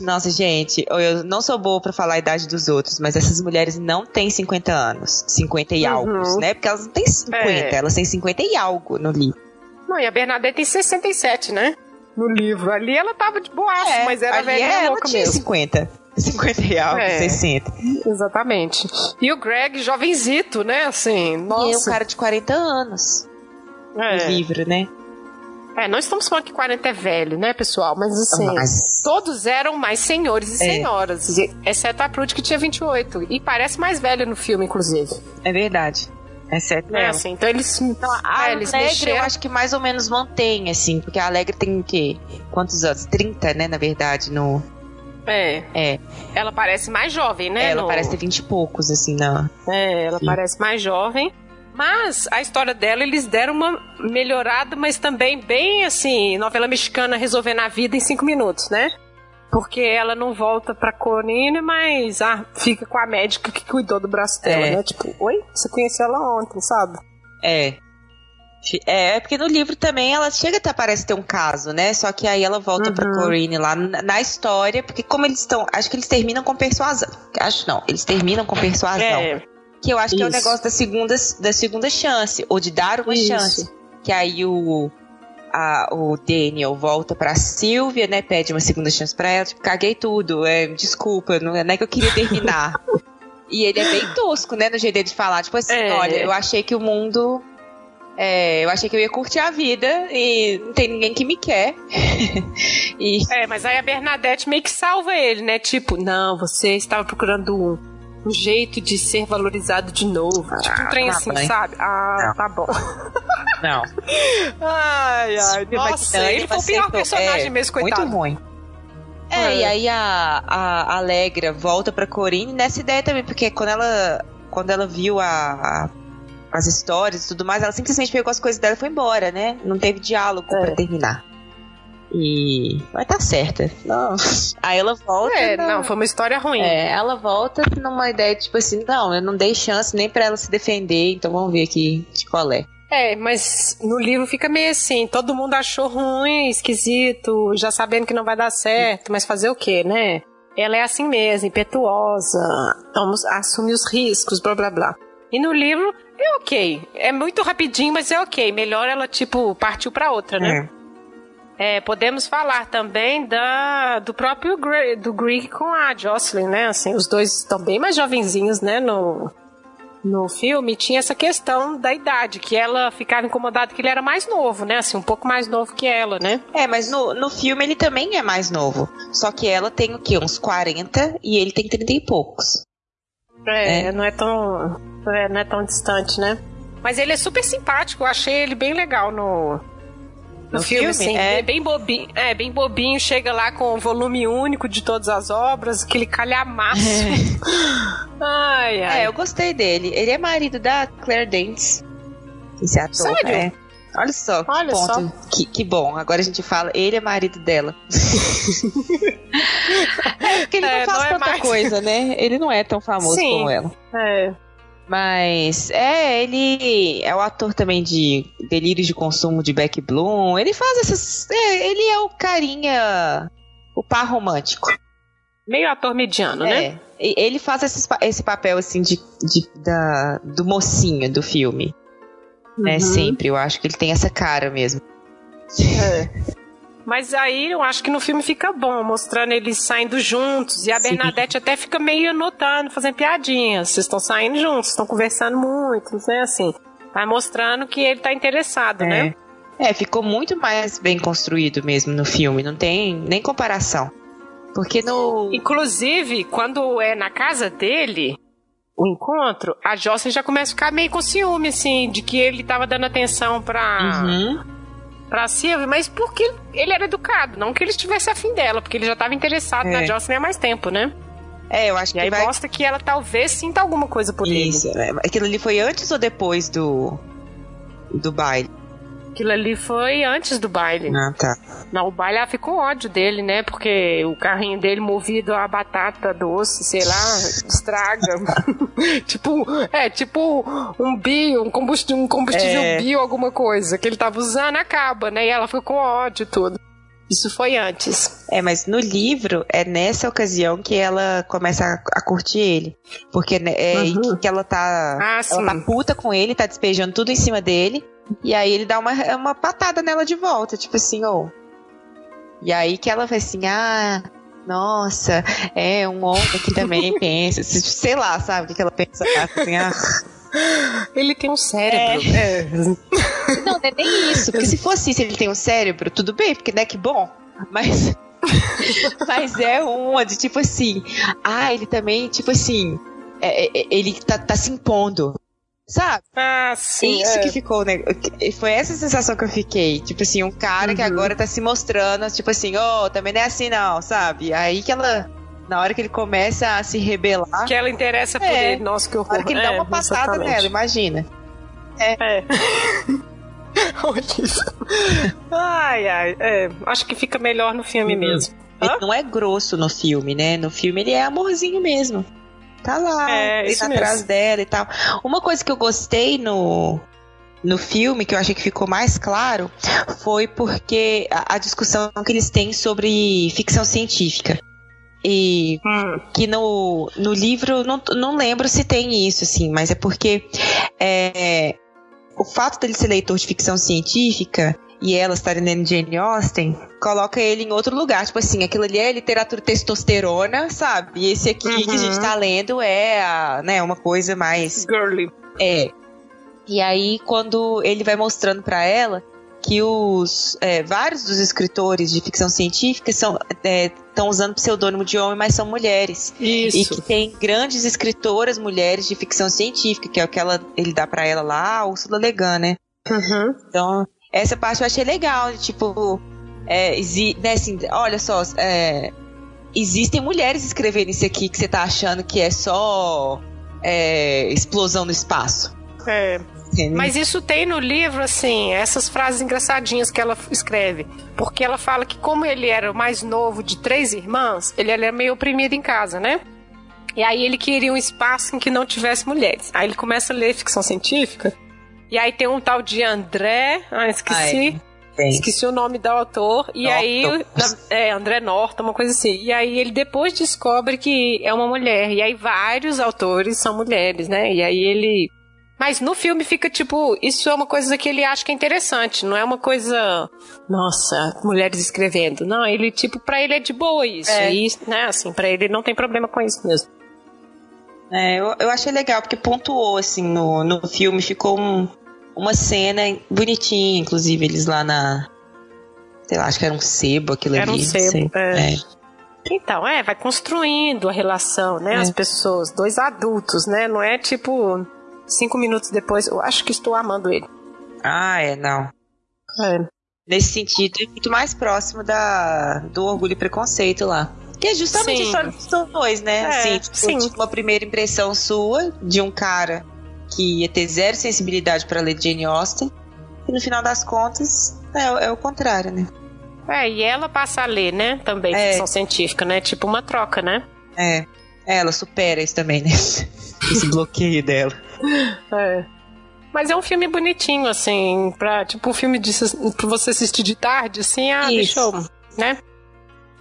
nossa, gente, eu não sou boa para falar a idade dos outros, mas essas mulheres não têm 50 anos. 50 e uhum. algo, né? Porque elas não têm 50, é. elas têm 50 e algo no livro. Não, e a Bernadette tem 67, né? No livro. Ali ela tava de boa, é, mas era velha é, louca ela tinha mesmo. 50. 50 e algo, é, 60. Exatamente. E o Greg, jovenzito, né? Assim, nossa. E é um cara de 40 anos. É. No livro, né? É, não estamos falando que 40 é velho, né, pessoal? Mas assim, Mas... todos eram mais senhores e é. senhoras. Exceto a Prude que tinha 28. E parece mais velho no filme, inclusive. É verdade. Exceto é, ela. assim, então eles. Então, a é, eles Alegre mexeram... eu acho que mais ou menos mantém, assim, porque a Alegre tem o quê? Quantos anos? 30, né, na verdade, no. É. É. Ela parece mais jovem, né? Ela no... parece ter 20 e poucos, assim, na. É, ela Sim. parece mais jovem. Mas a história dela, eles deram uma melhorada, mas também bem assim, novela mexicana resolvendo a vida em cinco minutos, né? Porque ela não volta pra Corine, mas ah, fica com a médica que cuidou do braço dela, é. né? Tipo, oi? Você conheceu ela ontem, sabe? É. É, é porque no livro também ela chega até parece ter um caso, né? Só que aí ela volta uhum. pra Corine lá na, na, história, porque como eles estão. Acho que eles terminam com persuasão. Acho não, eles terminam com persuasão. É. Que eu acho Isso. que é o negócio da segunda, da segunda chance, ou de dar uma Isso. chance. Que aí o, a, o Daniel volta pra Silvia, né? Pede uma segunda chance pra ela. Tipo, caguei tudo. É, desculpa, não é, não é que eu queria terminar. e ele é bem tosco, né? No jeito dele de falar. Tipo assim, é. olha, eu achei que o mundo. É, eu achei que eu ia curtir a vida e não tem ninguém que me quer. e... É, mas aí a Bernadette meio que salva ele, né? Tipo, não, você estava procurando um um jeito de ser valorizado de novo. Ah, tipo um trem assim, bem. sabe? Ah, não. tá bom. Não. ai, ai. Nossa, ele, ele foi o pior personagem é, mesmo, coitado. Muito ruim. É, é, e aí a, a Alegra volta pra Corine nessa ideia também, porque quando ela, quando ela viu a, a as histórias e tudo mais, ela simplesmente pegou as coisas dela e foi embora, né? Não teve diálogo é. para terminar. E vai tá certa. Não. Aí ela volta. É, não, foi uma história ruim. É, ela volta numa ideia tipo assim, não, eu não dei chance nem para ela se defender, então vamos ver aqui de qual é. É, mas no livro fica meio assim, todo mundo achou ruim, esquisito, já sabendo que não vai dar certo, mas fazer o quê, né? Ela é assim mesmo, impetuosa, vamos, assume os riscos, blá blá blá. E no livro é ok, é muito rapidinho, mas é ok. Melhor ela, tipo, partiu pra outra, né? É. É, podemos falar também da, do próprio Greg, do Greg com a Jocelyn, né? Assim, os dois estão bem mais jovenzinhos, né? No, no filme tinha essa questão da idade, que ela ficava incomodada que ele era mais novo, né? Assim, um pouco mais novo que ela, né? É, mas no, no filme ele também é mais novo. Só que ela tem o quê? Uns 40 e ele tem 30 e poucos. É, é. não é tão. É, não é tão distante, né? Mas ele é super simpático, eu achei ele bem legal no, No, no filme, filme, assim, é bem bobinho, é bem bobinho, chega lá com o volume único de todas as obras, aquele calhamaço. É. ai, ai. É, eu gostei dele. Ele é marido da Claire Danes. Esse ator. Sério? É. Olha só, Olha que ponto. Só. Que, que bom. Agora a gente fala, ele é marido dela. é porque ele é, não faz não é tanta mais... coisa, né? Ele não é tão famoso Sim, como ela. É. Mas é, ele é o ator também de Delírios de Consumo de Beck Bloom. Ele faz essas. É, ele é o carinha. O par romântico. Meio ator mediano, né? é, né? Ele faz esse, esse papel assim de, de da, do mocinho do filme. Né, uhum. Né? Sempre. Eu acho que ele tem essa cara mesmo. É. Mas aí eu acho que no filme fica bom, mostrando eles saindo juntos. E a Sim. Bernadette até fica meio anotando, fazendo piadinhas. Vocês estão saindo juntos, estão conversando muito, não sei assim. Vai mostrando que ele tá interessado, é. né? É, ficou muito mais bem construído mesmo no filme, não tem nem comparação. Porque no. Inclusive, quando é na casa dele, o encontro, a Jocelyn já começa a ficar meio com ciúme, assim, de que ele tava dando atenção pra. Uhum pra Silvia, mas porque ele era educado, não que ele estivesse afim dela, porque ele já estava interessado é. na Jocelyn há mais tempo, né? É, eu acho e que aí vai... mostra que ela talvez sinta alguma coisa por Isso, ele. Isso, é. aquilo ali foi antes ou depois do do baile? Aquilo ali foi antes do baile. Ah, tá. Não, o baile ela ficou ódio dele, né? Porque o carrinho dele movido a batata doce, sei lá, estraga. tipo, é, tipo um bio, um combustível, um combustível é... bio, alguma coisa que ele tava usando, acaba, né? E ela ficou com ódio tudo. Isso foi antes. É, mas no livro é nessa ocasião que ela começa a, a curtir ele. Porque né, é uhum. que ela tá. Ah, ela tá puta com ele, tá despejando tudo em cima dele. E aí ele dá uma, uma patada nela de volta, tipo assim, ô. Oh. E aí que ela vai assim, ah, nossa, é um homem que também pensa, sei lá, sabe o que ela pensa, assim, ah. Ele tem um cérebro. É. É. Não, não é nem isso. Porque se fosse isso, ele tem um cérebro, tudo bem, porque né, que bom. Mas. mas é uma de tipo assim. Ah, ele também, tipo assim. É, é, ele tá, tá se impondo. Sabe? Ah, sim. Isso é. que ficou, né? Foi essa sensação que eu fiquei. Tipo assim, um cara uhum. que agora tá se mostrando, tipo assim, ô, oh, também não é assim não, sabe? Aí que ela. Na hora que ele começa a se rebelar. Que ela interessa por é. ele. Nossa, que horror. Na hora que ele é, dá uma patada exatamente. nela, imagina. É. é. ai, ai. É, acho que fica melhor no filme uhum. mesmo. Ele não é grosso no filme, né? No filme ele é amorzinho mesmo tá lá, é, tá atrás dela e tal. Uma coisa que eu gostei no, no filme, que eu achei que ficou mais claro, foi porque a, a discussão que eles têm sobre ficção científica. E hum. que no, no livro, não, não lembro se tem isso, assim, mas é porque é, o fato dele ser leitor de ficção científica e ela estarem lendo Jane Austen, coloca ele em outro lugar. Tipo assim, aquilo ali é literatura testosterona, sabe? E esse aqui uhum. que a gente uhum. tá lendo é a, né, uma coisa mais. Girly. É. E aí, quando ele vai mostrando para ela que os é, vários dos escritores de ficção científica são estão é, usando pseudônimo de homem, mas são mulheres. Isso. E que tem grandes escritoras mulheres de ficção científica, que é o que ela, ele dá para ela lá, a Ursula Le Guin, né? Uhum. Então, essa parte eu achei legal, tipo, é, né, assim, olha só, é, existem mulheres escrevendo isso aqui que você tá achando que é só é, explosão no espaço. É. Mas isso tem no livro, assim, essas frases engraçadinhas que ela escreve. Porque ela fala que, como ele era o mais novo de três irmãs, ele era meio oprimido em casa, né? E aí ele queria um espaço em que não tivesse mulheres. Aí ele começa a ler ficção científica e aí tem um tal de André. Ah, esqueci. Ai, esqueci o nome do autor. E Norton. aí. É, André Norton, uma coisa assim. E aí ele depois descobre que é uma mulher. E aí vários autores são mulheres, né? E aí ele. Mas no filme fica tipo, isso é uma coisa que ele acha que é interessante, não é uma coisa, nossa, mulheres escrevendo. Não, ele tipo, para ele é de boa isso. É. E, né, assim, para ele não tem problema com isso mesmo. É, eu, eu achei legal, porque pontuou, assim, no, no filme, ficou um, uma cena bonitinha, inclusive, eles lá na. Sei lá, acho que era um sebo aquilo era ali. Era um sebo, é. é. Então, é, vai construindo a relação, né? É. As pessoas, dois adultos, né? Não é tipo cinco minutos depois, eu acho que estou amando ele. Ah, é, não. É. nesse sentido, é muito mais próximo da, do orgulho e preconceito lá. Que é justamente sim. a história dos dois, né? É, assim, tipo, sim. Tipo, uma primeira impressão sua de um cara que ia ter zero sensibilidade para ler Jane Austen. E no final das contas, é, é o contrário, né? É, e ela passa a ler, né? Também, é. ficção científica, né? Tipo uma troca, né? É. Ela supera isso também, né? Esse bloqueio dela. É. Mas é um filme bonitinho, assim, pra, tipo, um filme de, pra você assistir de tarde, assim, ah, isso. deixa eu, né?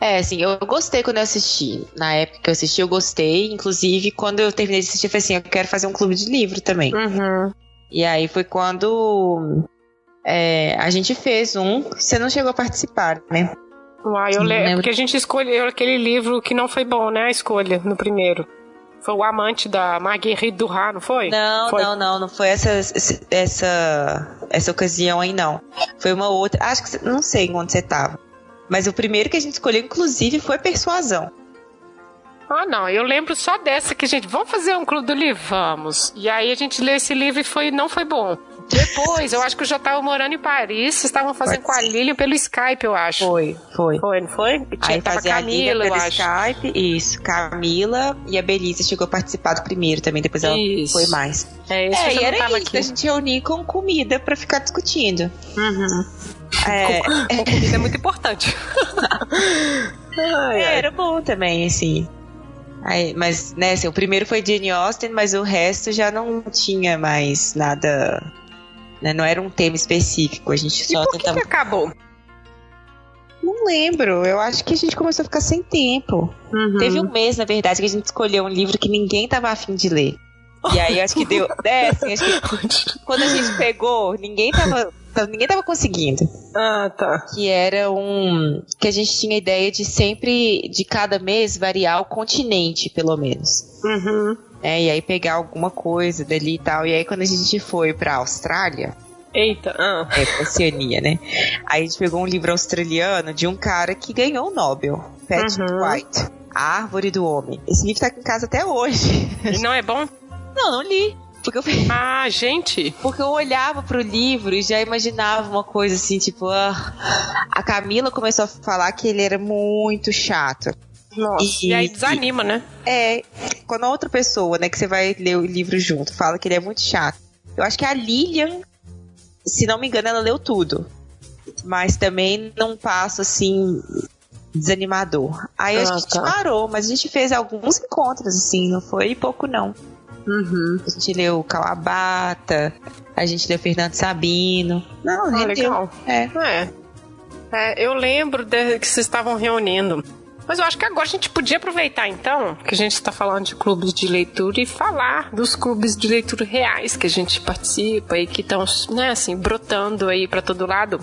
É, assim, eu gostei quando eu assisti. Na época que eu assisti, eu gostei. Inclusive, quando eu terminei de assistir, eu falei assim, eu quero fazer um clube de livro também. Uhum. E aí foi quando é, a gente fez um. Você não chegou a participar, né? Uai, eu lembro. Porque a gente escolheu aquele livro que não foi bom, né? A escolha no primeiro. Foi o amante da Marguerite Duras, não foi? Não, foi. não, não. Não foi essa, essa, essa ocasião aí, não. Foi uma outra. Acho que. Não sei onde você tava. Mas o primeiro que a gente escolheu, inclusive, foi Persuasão. Ah, não, eu lembro só dessa que a gente, vamos fazer um clube do livro, vamos. E aí a gente leu esse livro e foi, não foi bom. Depois, eu acho que eu já estava morando em Paris, vocês estavam fazendo com a Lilian pelo Skype, eu acho. Foi, foi. Foi, não foi? Tinha, aí fazia Camila, a pelo Skype, isso. Camila e a Belisa chegou a participar do primeiro também, depois ela isso. foi mais. É, isso é e era isso, aqui. a gente reunir com comida para ficar discutindo. Uhum. É, com, com comida é muito importante. ai, é, ai. Era bom também, assim. Aí, mas, né, assim, o primeiro foi Jane Austen, mas o resto já não tinha mais nada. Né, não era um tema específico. A gente só e por tentava. Que, que acabou? Não lembro. Eu acho que a gente começou a ficar sem tempo. Uhum. Teve um mês, na verdade, que a gente escolheu um livro que ninguém tava afim de ler. E aí acho que deu. É, assim, acho que quando a gente pegou, ninguém tava ninguém tava conseguindo. Ah, tá. Que era um. Que a gente tinha ideia de sempre, de cada mês, variar o continente, pelo menos. Uhum. É, e aí pegar alguma coisa dali e tal. E aí quando a gente foi pra Austrália. Eita, ah. É, Oceania, né? Aí a gente pegou um livro australiano de um cara que ganhou o Nobel, Patrick uhum. White. A Árvore do Homem. Esse livro tá aqui em casa até hoje. E não é bom? Não, não li. Porque eu... Ah, gente! Porque eu olhava pro livro e já imaginava uma coisa assim, tipo, ah, a Camila começou a falar que ele era muito chato. Nossa, e, e aí desanima, né? É, quando a outra pessoa, né, que você vai ler o livro junto, fala que ele é muito chato. Eu acho que a Lilian, se não me engano, ela leu tudo. Mas também não passa assim desanimador. Aí ah, a gente tá. parou, mas a gente fez alguns encontros, assim, não foi pouco não. Uhum. A gente leu Calabata, a gente leu Fernando Sabino. Não, ah, legal. É. é. é. eu lembro de, que vocês estavam reunindo. Mas eu acho que agora a gente podia aproveitar então que a gente está falando de clubes de leitura e falar dos clubes de leitura reais que a gente participa e que estão, né, assim, brotando aí para todo lado.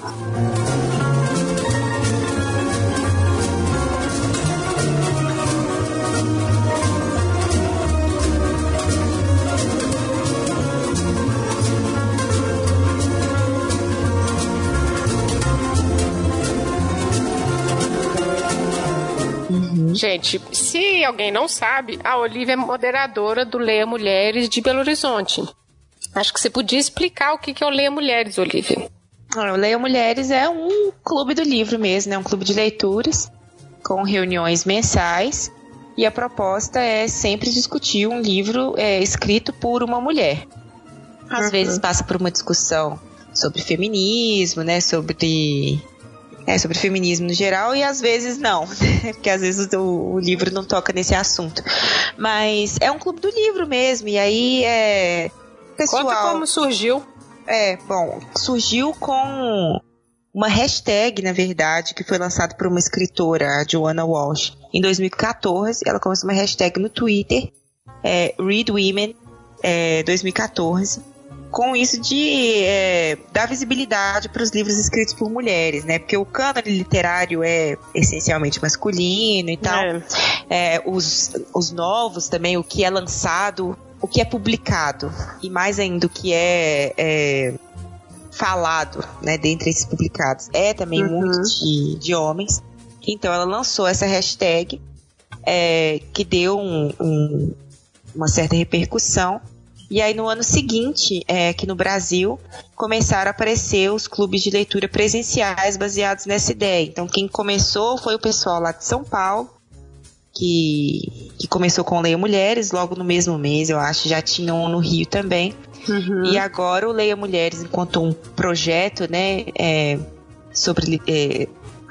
Gente, se alguém não sabe, a Olivia é moderadora do Leia Mulheres de Belo Horizonte. Acho que você podia explicar o que é o Leia Mulheres, Olivia. O Leia Mulheres é um clube do livro mesmo, né? Um clube de leituras com reuniões mensais e a proposta é sempre discutir um livro é, escrito por uma mulher. Às uhum. vezes passa por uma discussão sobre feminismo, né? Sobre é, sobre feminismo no geral e às vezes não, porque às vezes o, o, livro não toca nesse assunto. Mas é um clube do livro mesmo, e aí é. Pessoal, Conta como surgiu. É, bom, surgiu com uma hashtag, na verdade, que foi lançada por uma escritora, a Joanna Walsh, em 2014. Ela começou uma hashtag no Twitter, é, Read Women é, 2014 com isso de é, dar visibilidade para os livros escritos por mulheres, né? Porque o cânone literário é essencialmente masculino e tal. É. É, os, os novos também, o que é lançado, o que é publicado e mais ainda o que é, é falado, né? Dentre esses publicados é também uhum. muito de, de homens. Então ela lançou essa hashtag é, que deu um, um, uma certa repercussão E aí no ano seguinte, é, aqui no Brasil, começaram a aparecer os clubes de leitura presenciais baseados nessa ideia. Então quem começou foi o pessoal lá de São Paulo, que, que começou com Leia Mulheres, logo no mesmo mês, eu acho, já tinha um no Rio também. Uhum. E agora o Leia Mulheres, enquanto um projeto, né, é, sobre é,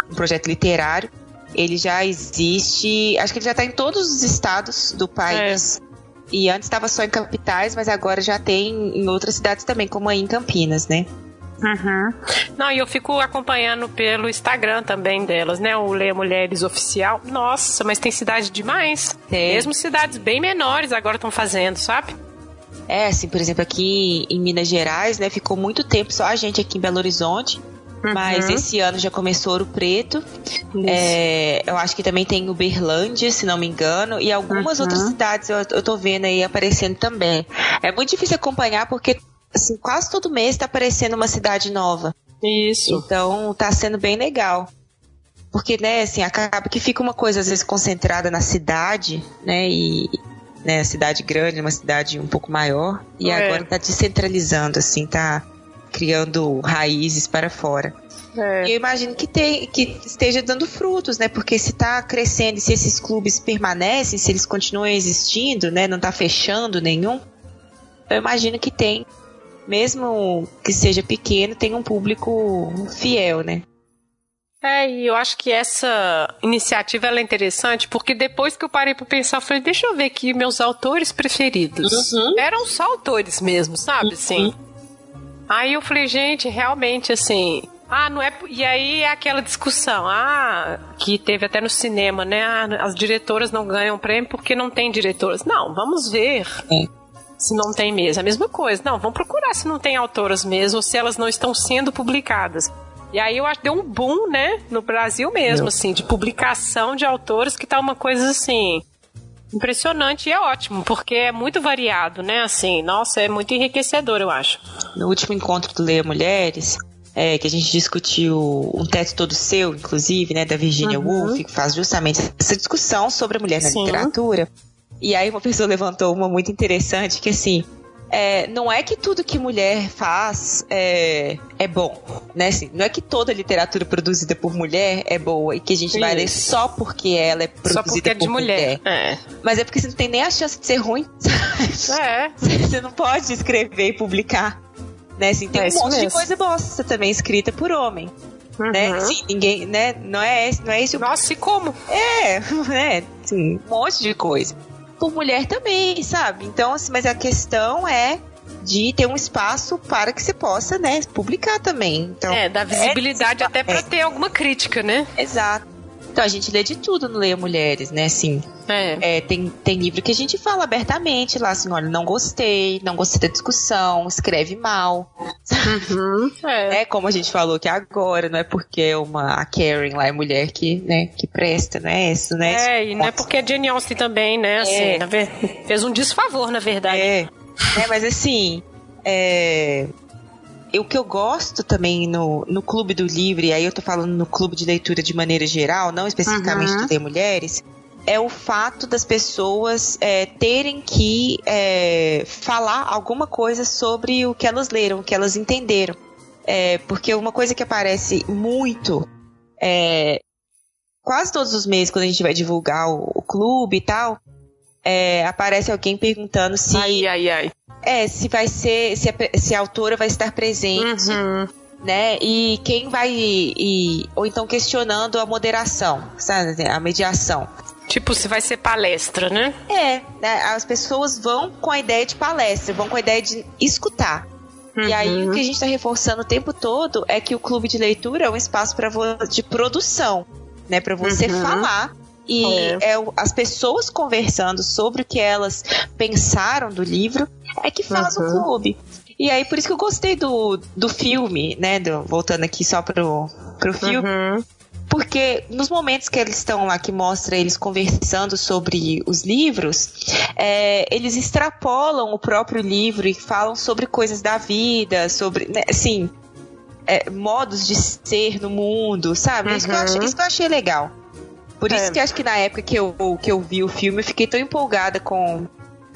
um projeto literário, ele já existe, acho que ele já está em todos os estados do país. É. E antes estava só em capitais, mas agora já tem em outras cidades também, como aí em Campinas, né? Uhum. Não, e eu fico acompanhando pelo Instagram também delas, né? O Leia Mulheres Oficial. Nossa, mas tem cidade demais. Tem. Mesmo cidades bem menores agora estão fazendo, sabe? É, assim, por exemplo, aqui em Minas Gerais, né? Ficou muito tempo só a gente aqui em Belo Horizonte. Uhum. Mas esse ano já começou Ouro Preto. É, eu acho que também tem Uberlândia, se não me engano. E algumas uhum. outras cidades eu, eu tô vendo aí aparecendo também. É muito difícil acompanhar porque assim, quase todo mês tá aparecendo uma cidade nova. Isso. Então tá sendo bem legal. Porque, né, assim, acaba que fica uma coisa às vezes concentrada na cidade, né, e né, cidade grande, uma cidade um pouco maior, e é. agora tá descentralizando, assim, tá criando raízes para fora. É. E eu imagino que, tem, que esteja dando frutos, né? Porque se está crescendo e se esses clubes permanecem, se eles continuam existindo, né? Não está fechando nenhum, eu imagino que tem mesmo que seja pequeno, tem um público fiel, né? É, e eu acho que essa iniciativa é interessante porque depois que eu parei para pensar, eu falei, deixa eu ver aqui meus autores preferidos. Uhum. Eram só autores mesmo, sabe? Uhum. Aí eu falei, gente, realmente assim, ah, não é. E aí é aquela discussão, ah, que teve até no cinema, né? Ah, as diretoras não ganham prêmio porque não tem diretoras. Não, vamos ver. É se não tem mesmo. É a mesma coisa. Não, vamos procurar se não tem autoras mesmo, ou se elas não estão sendo publicadas. E aí eu acho que deu um boom, né, no Brasil mesmo, assim, de publicação de autores, que tá uma coisa assim. Impressionante e é ótimo, porque é muito variado, né? Assim, nossa, é muito enriquecedor, eu acho. No último encontro do Leia Mulheres, é, que a gente discutiu um teto todo seu, inclusive, né, da Virginia uhum. Woolf, que faz justamente essa discussão sobre a mulher na Sim. literatura. E aí uma pessoa levantou uma muito interessante que assim. É, não é que tudo que mulher faz é, é bom, né? Assim, não é que toda literatura produzida por mulher é boa e que a gente Isso. vai ler só porque ela é produzida só porque é de mulher. mulher. É. Mas é porque você não tem nem a chance de ser ruim. É. Você não pode escrever e publicar. Né? Assim, tem é um monte mesmo. de coisa bosta também escrita por homem. Uhum. Né? Assim, ninguém, né? Não é, não é isso. Nossa, e como? É, né? Assim, um monte de coisa por mulher também, sabe? Então, assim, mas a questão é de ter um espaço para que você possa, né, publicar também. Então, é, dar visibilidade é, até para é. ter alguma crítica, né? Exato. Então a gente lê de tudo no Leia Mulheres, né? Assim, é. é. tem, tem livro que a gente fala abertamente lá, assim, olha, não gostei, não gostei da discussão, escreve mal. Uhum, é. é. como a gente falou que agora, não é porque é uma a Karen lá é mulher que, né, que presta, não é isso, né? É, e não é porque é Jane Austen também, né? Assim, é. ver... fez um desfavor, na verdade. É, é mas assim, é o que eu gosto também no, no Clube do Livre, e aí eu tô falando no clube de leitura de maneira geral, não especificamente uhum. de mulheres, é o fato das pessoas é, terem que é, falar alguma coisa sobre o que elas leram, o que elas entenderam. É, porque uma coisa que aparece muito é, quase todos os meses quando a gente vai divulgar o, o clube e tal, é, aparece alguém perguntando se. Ai, ai, ai. É, se vai ser. Se a, se a autora vai estar presente. Uhum. Né? E quem vai. E, ou então questionando a moderação, sabe? A mediação. Tipo, se vai ser palestra, né? É, né? as pessoas vão com a ideia de palestra, vão com a ideia de escutar. Uhum. E aí o que a gente está reforçando o tempo todo é que o clube de leitura é um espaço para de produção, né? Para você uhum. falar e é. é. as pessoas conversando sobre o que elas pensaram do livro é que faz uhum. o clube. E aí, por isso que eu gostei do, do filme, né? Do, voltando aqui só pro, pro filme. Uhum. Porque nos momentos que eles estão lá, que mostra eles conversando sobre os livros, é, eles extrapolam o próprio livro e falam sobre coisas da vida, sobre, né, assim, é, modos de ser no mundo, sabe? Uhum. Isso, que eu achei, isso que eu achei legal. Por isso é. que acho que na época que eu, que eu vi o filme, eu fiquei tão empolgada com,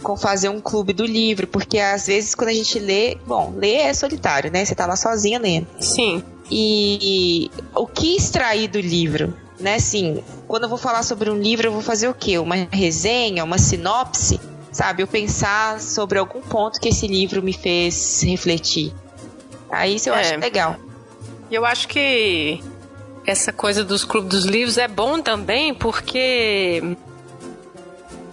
com fazer um clube do livro, porque às vezes quando a gente lê, bom, ler é solitário, né? Você tá lá sozinha lendo. Sim. E o que extrair do livro? Né, assim, quando eu vou falar sobre um livro, eu vou fazer o quê? Uma resenha, uma sinopse? Sabe, eu pensar sobre algum ponto que esse livro me fez refletir. Aí isso eu é. acho legal. Eu acho que essa coisa dos clubes dos livros é bom também porque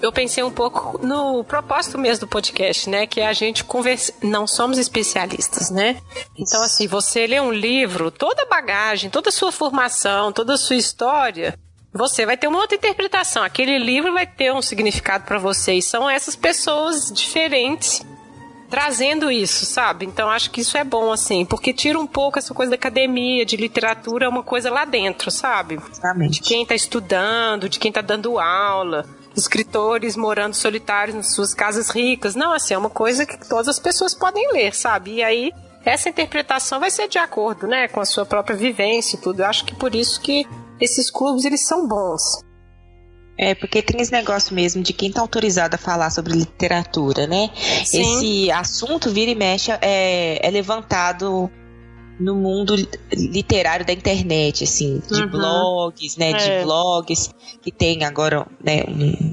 eu pensei um pouco no propósito mesmo do podcast, né? Que é a gente conversa. Não somos especialistas, né? Então, assim, você lê um livro, toda a bagagem, toda a sua formação, toda a sua história, você vai ter uma outra interpretação. Aquele livro vai ter um significado para você. E são essas pessoas diferentes trazendo isso, sabe? Então acho que isso é bom, assim, porque tira um pouco essa coisa da academia, de literatura, é uma coisa lá dentro, sabe? Exatamente. De quem tá estudando, de quem tá dando aula escritores morando solitários nas suas casas ricas. Não, assim, é uma coisa que todas as pessoas podem ler, sabe? E aí essa interpretação vai ser de acordo, né, com a sua própria vivência e tudo. Eu acho que por isso que esses clubes eles são bons. É, porque tem esse negócio mesmo de quem tá autorizado a falar sobre literatura, né? Sim. Esse assunto vira e mexe é, é levantado no mundo literário da internet, assim, de uhum. blogs, né, é. de blogs que tem agora né,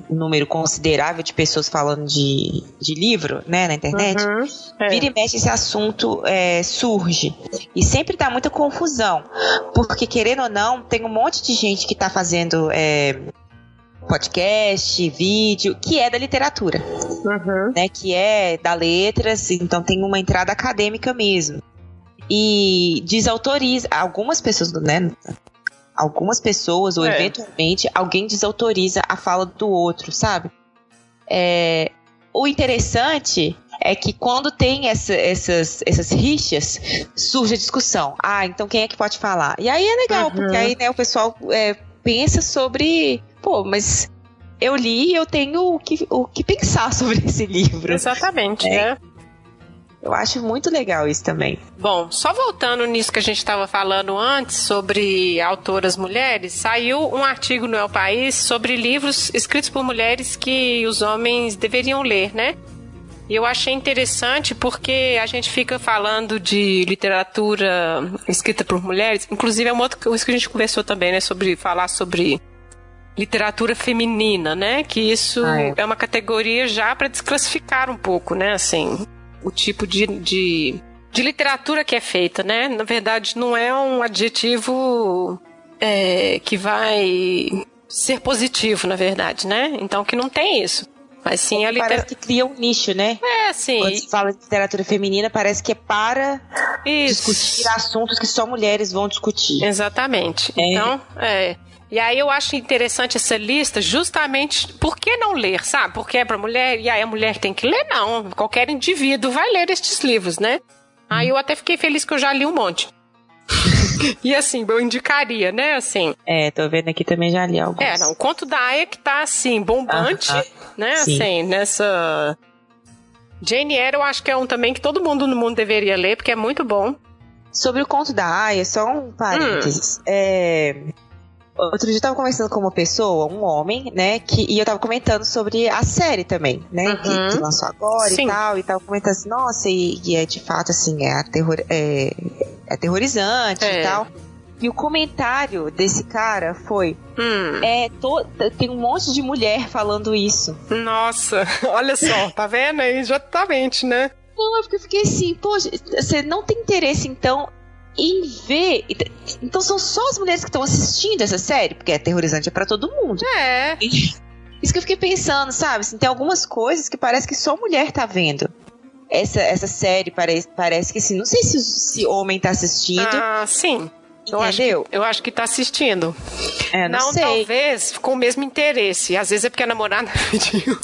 um, número considerável de pessoas falando de, de livro, né, na internet. Uhum. É. Vira e mexe esse assunto é, surge e sempre dá muita confusão, porque querendo ou não tem um monte de gente que está fazendo é, podcast, vídeo, que é da literatura, uhum. né? Que é da letras, então tem uma entrada acadêmica mesmo e desautoriza algumas pessoas, né? Algumas pessoas, ou é. eventualmente, alguém desautoriza a fala do outro, sabe? É, o interessante é que quando tem essa, essas, essas rixas, surge a discussão. Ah, então quem é que pode falar? E aí é legal, uhum. porque aí né, o pessoal é, pensa sobre. Pô, mas eu li e eu tenho o que, o que pensar sobre esse livro. Exatamente, é. né? Eu acho muito legal isso também. Bom, só voltando nisso que a gente estava falando antes sobre autoras mulheres, saiu um artigo no El País sobre livros escritos por mulheres que os homens deveriam ler, né? E eu achei interessante porque a gente fica falando de literatura escrita por mulheres, inclusive é uma outra coisa que a gente conversou também, né, sobre falar sobre literatura feminina, né? Que isso ah, é. é uma categoria já para desclassificar um pouco, né? Assim, o tipo de, de, de, literatura que é feita, né? Na verdade, não é um adjetivo é, que vai ser positivo, na verdade, né? Então, que não tem isso. Mas sim a literatura. Parece que cria um nicho, né? É, sim. Quando se fala de literatura feminina, parece que é para Isso. discutir assuntos que só mulheres vão discutir. Exatamente. É. Então, é. E aí eu acho interessante essa lista justamente por que não ler, sabe? Porque é para mulher e aí a mulher tem que ler, não. Qualquer indivíduo vai ler estes livros, né? Aí eu até fiquei feliz que eu já li um monte. e assim, eu indicaria, né? Assim. É, tô vendo aqui também já li alguns. É, não. O conto da Aya que tá assim, bombante, ah, ah, né? Sim. Assim, nessa. Jane Eyre eu acho que é um também que todo mundo no mundo deveria ler, porque é muito bom. Sobre o conto da Aya, só um parênteses. Hum. É Outro dia eu tava conversando com uma pessoa, um homem, né? Que, e eu tava comentando sobre a série também, né? Uhum. Que, que, lançou agora Sim. e tal. E tava comentando assim, nossa, e, e é de fato assim, é, aterror, é, é aterrorizante é. e tal. E o comentário desse cara foi: hum. é to, tem um monte de mulher falando isso. Nossa, olha só, tá vendo aí? Exatamente, né? Não, eu fiquei assim, poxa, você não tem interesse então em ver. Então são só as mulheres que estão assistindo essa série, porque é aterrorizante é para todo mundo. É. Isso que eu fiquei pensando, sabe? Assim, tem algumas coisas que parece que só mulher tá vendo. Essa, essa série parece, parece que assim, não sei se, se homem tá assistindo. Ah, sim. Eu acho, que, eu acho que tá assistindo. É, não, não sei. talvez com o mesmo interesse. Às vezes é porque a namorada pediu.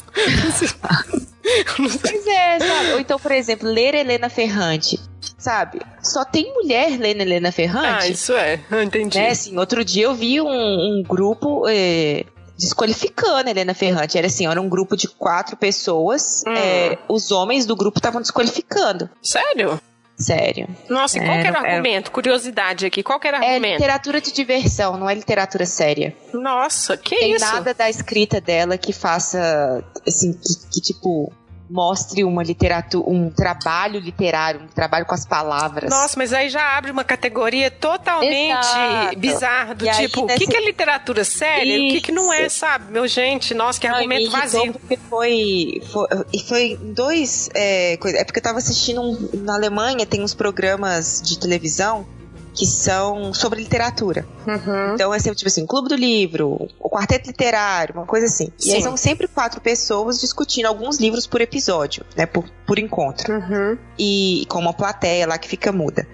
pois é, sabe? Ou então, por exemplo, ler Helena Ferrante sabe? Só tem mulher lendo Helena Ferrante. Ah, isso é, entendi. Né? Assim, outro dia eu vi um, um grupo é, desqualificando Helena Ferrante. Era assim, era um grupo de quatro pessoas. Hum. É, os homens do grupo estavam desqualificando. Sério? Sério. Nossa, e qual era, era o argumento? Era... Curiosidade aqui, qual era o é argumento? É literatura de diversão, não é literatura séria. Nossa, que Tem isso? Tem nada da escrita dela que faça, assim, que, que tipo mostre uma literatura, um trabalho literário, um trabalho com as palavras. Nossa, mas aí já abre uma categoria totalmente Exato. bizarra do E tipo, o que, que, é literatura séria e o que, que não é, sabe? Meu gente, nossa, que argumento vazio. Foi, foi, foi dois é, é porque eu tava assistindo um, na Alemanha tem uns programas de televisão que são sobre literatura. Uhum. Então é sempre tipo assim, Clube do Livro, o Quarteto Literário, uma coisa assim. Sim. E aí são sempre quatro pessoas discutindo alguns livros por episódio, né? Por, por encontro. Uhum. E com uma plateia lá que fica muda.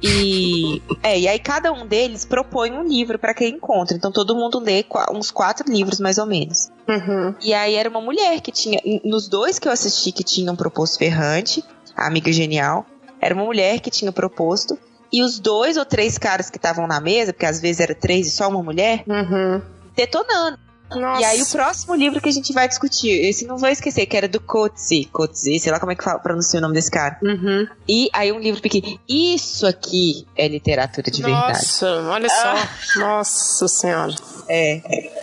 E, é, e aí cada um deles propõe um livro para aquele encontro. Então todo mundo lê uns quatro livros, mais ou menos. Uhum. E aí era uma mulher que tinha. Nos dois que eu assisti que tinham proposto Ferrante, a amiga genial, era uma mulher que tinha proposto. E os dois ou três caras que estavam na mesa, porque às vezes era três e só uma mulher, uhum. detonando. Nossa. E aí o próximo livro que a gente vai discutir, esse não vou esquecer, que era do Coetzee, Coetzee, sei lá como é que fala, pronuncia o nome desse cara. Uhum. E aí um livro pequeno. Isso aqui é literatura de Nossa, verdade. Nossa, olha só. Nossa senhora. É.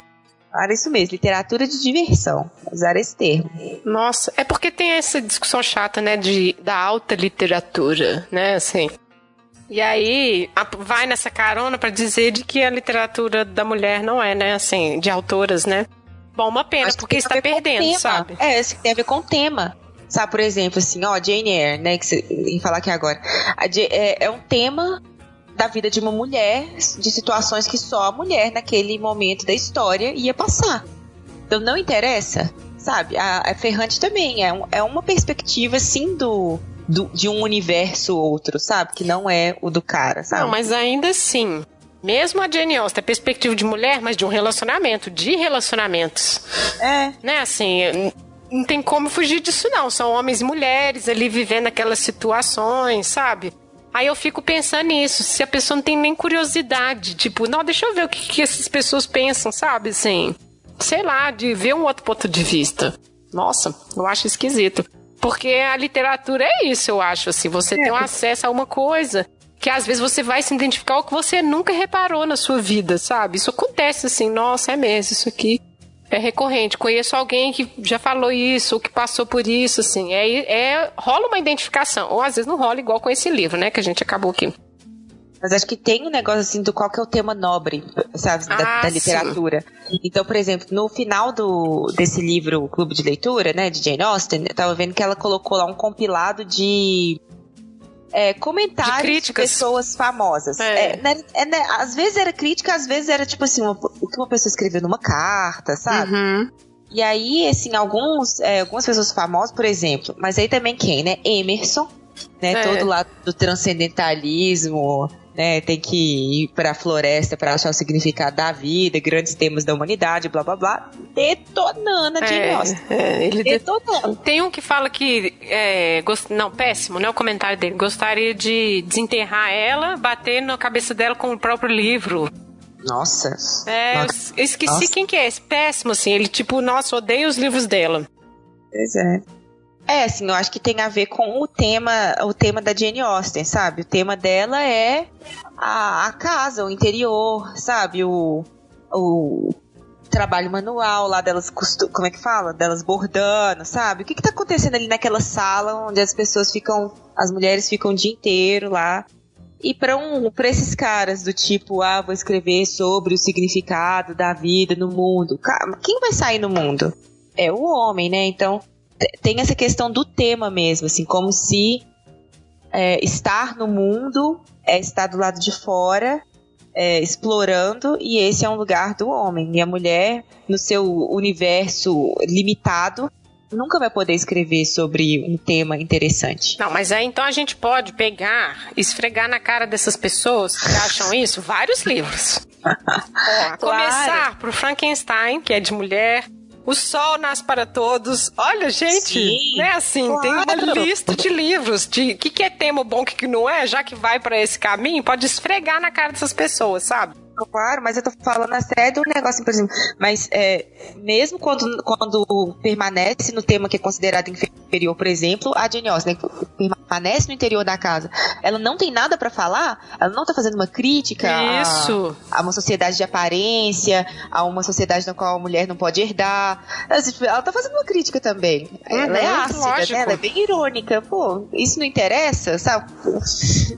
Era isso mesmo, literatura de diversão. Usar esse termo. Nossa, é porque tem essa discussão chata, né, de, da alta literatura, né, assim. E aí vai nessa carona para dizer de que a literatura da mulher não é, né, assim, de autoras, né? Bom, uma pena, porque está perdendo, sabe? É, isso tem a ver com o tema. Sabe, por exemplo, assim, ó, Jane Eyre, né, que você em falar aqui agora. é, é um tema da vida de uma mulher, de situações que só a mulher naquele momento da história ia passar. Então não interessa, sabe? A, a Ferrante também é, um, é uma perspectiva, assim, do, do, de um universo outro, sabe? Que não é o do cara, sabe? Não, mas ainda assim, mesmo a Jane Austen é perspectiva de mulher, mas de um relacionamento, de relacionamentos. É. Né, assim, não tem como fugir disso não. São homens e mulheres ali vivendo aquelas situações, sabe? Aí eu fico pensando nisso, se a pessoa não tem nem curiosidade, tipo, não, deixa eu ver o que, que essas pessoas pensam, sabe? Assim, sei lá, de ver um outro ponto de vista. Nossa, eu acho esquisito. Porque a literatura é isso, eu acho, assim, você é. tem um acesso a uma coisa que às vezes você vai se identificar o que você nunca reparou na sua vida, sabe? Isso acontece assim, nossa, é mesmo, isso aqui é recorrente. Conheço alguém que já falou isso, ou que passou por isso, assim. É, é, rola uma identificação. Ou às vezes não rola igual com esse livro, né? Que a gente acabou aqui. Mas acho que tem um negócio assim do qual que é o tema nobre, sabe, da, ah, da literatura. Sim. Então, por exemplo, no final do, desse livro, Clube de Leitura, né, de Jane Austen, eu tava vendo que ela colocou lá um compilado de é, comentários de, de pessoas famosas. É. É, né, é, né, às vezes era crítica, às vezes era tipo assim, uma, o que uma pessoa escreveu numa carta, sabe? Uhum. E aí, assim, alguns, é, algumas pessoas famosas, por exemplo, mas aí também quem, né? Emerson, né? É. Todo lado do transcendentalismo, né? Tem que ir pra floresta para achar o significado da vida, grandes temas da humanidade, blá blá blá. Detonando a Jane Austen. É, ele de- Detonando. Tem um que fala que. É, gost... Não, péssimo, né? O comentário dele. Gostaria de desenterrar ela, bater na cabeça dela com o próprio livro. Nossa. É, eu Nossa. eu esqueci Nossa. quem que é esse. Péssimo, assim. Ele, tipo, nossa, odeia os livros dela. Pois é. É, assim, eu acho que tem a ver com o tema, o tema da Jane Austen, sabe? O tema dela é a, a casa, o interior, sabe? O, o trabalho manual lá delas, costu- como é que fala? Delas bordando, sabe? O que que tá acontecendo ali naquela sala onde as pessoas ficam, as mulheres ficam o dia inteiro lá? E para um, pra esses caras do tipo, ah, vou escrever sobre o significado da vida no mundo. Quem vai sair no mundo? É o homem, né? Então, tem essa questão do tema mesmo, assim, como se é, estar no mundo é estar do lado de fora, é, explorando, e esse é um lugar do homem. E a mulher, no seu universo limitado, nunca vai poder escrever sobre um tema interessante. Não, mas aí então a gente pode pegar, esfregar na cara dessas pessoas que acham isso, vários livros. Ó, a começar pro Frankenstein, que é de mulher. O Sol Nasce para Todos. Olha, gente, Sim, né? Assim, tem uma claro. lista de livros de o que, que é tema bom, o que, que não é, já que vai para esse caminho, pode esfregar na cara dessas pessoas, sabe? Claro, mas eu tô falando até do negócio, por exemplo. Mas é, mesmo quando, quando permanece no tema que é considerado inferior, por exemplo, a Jane Austen né, permanece no interior da casa, ela não tem nada para falar, ela não tá fazendo uma crítica Isso. A, a, uma sociedade de aparência, a uma sociedade na qual a mulher não pode herdar. Ela, tá fazendo uma crítica também. Uhum, ela é ácida, né? ela é bem irônica. Pô, isso não interessa, sabe?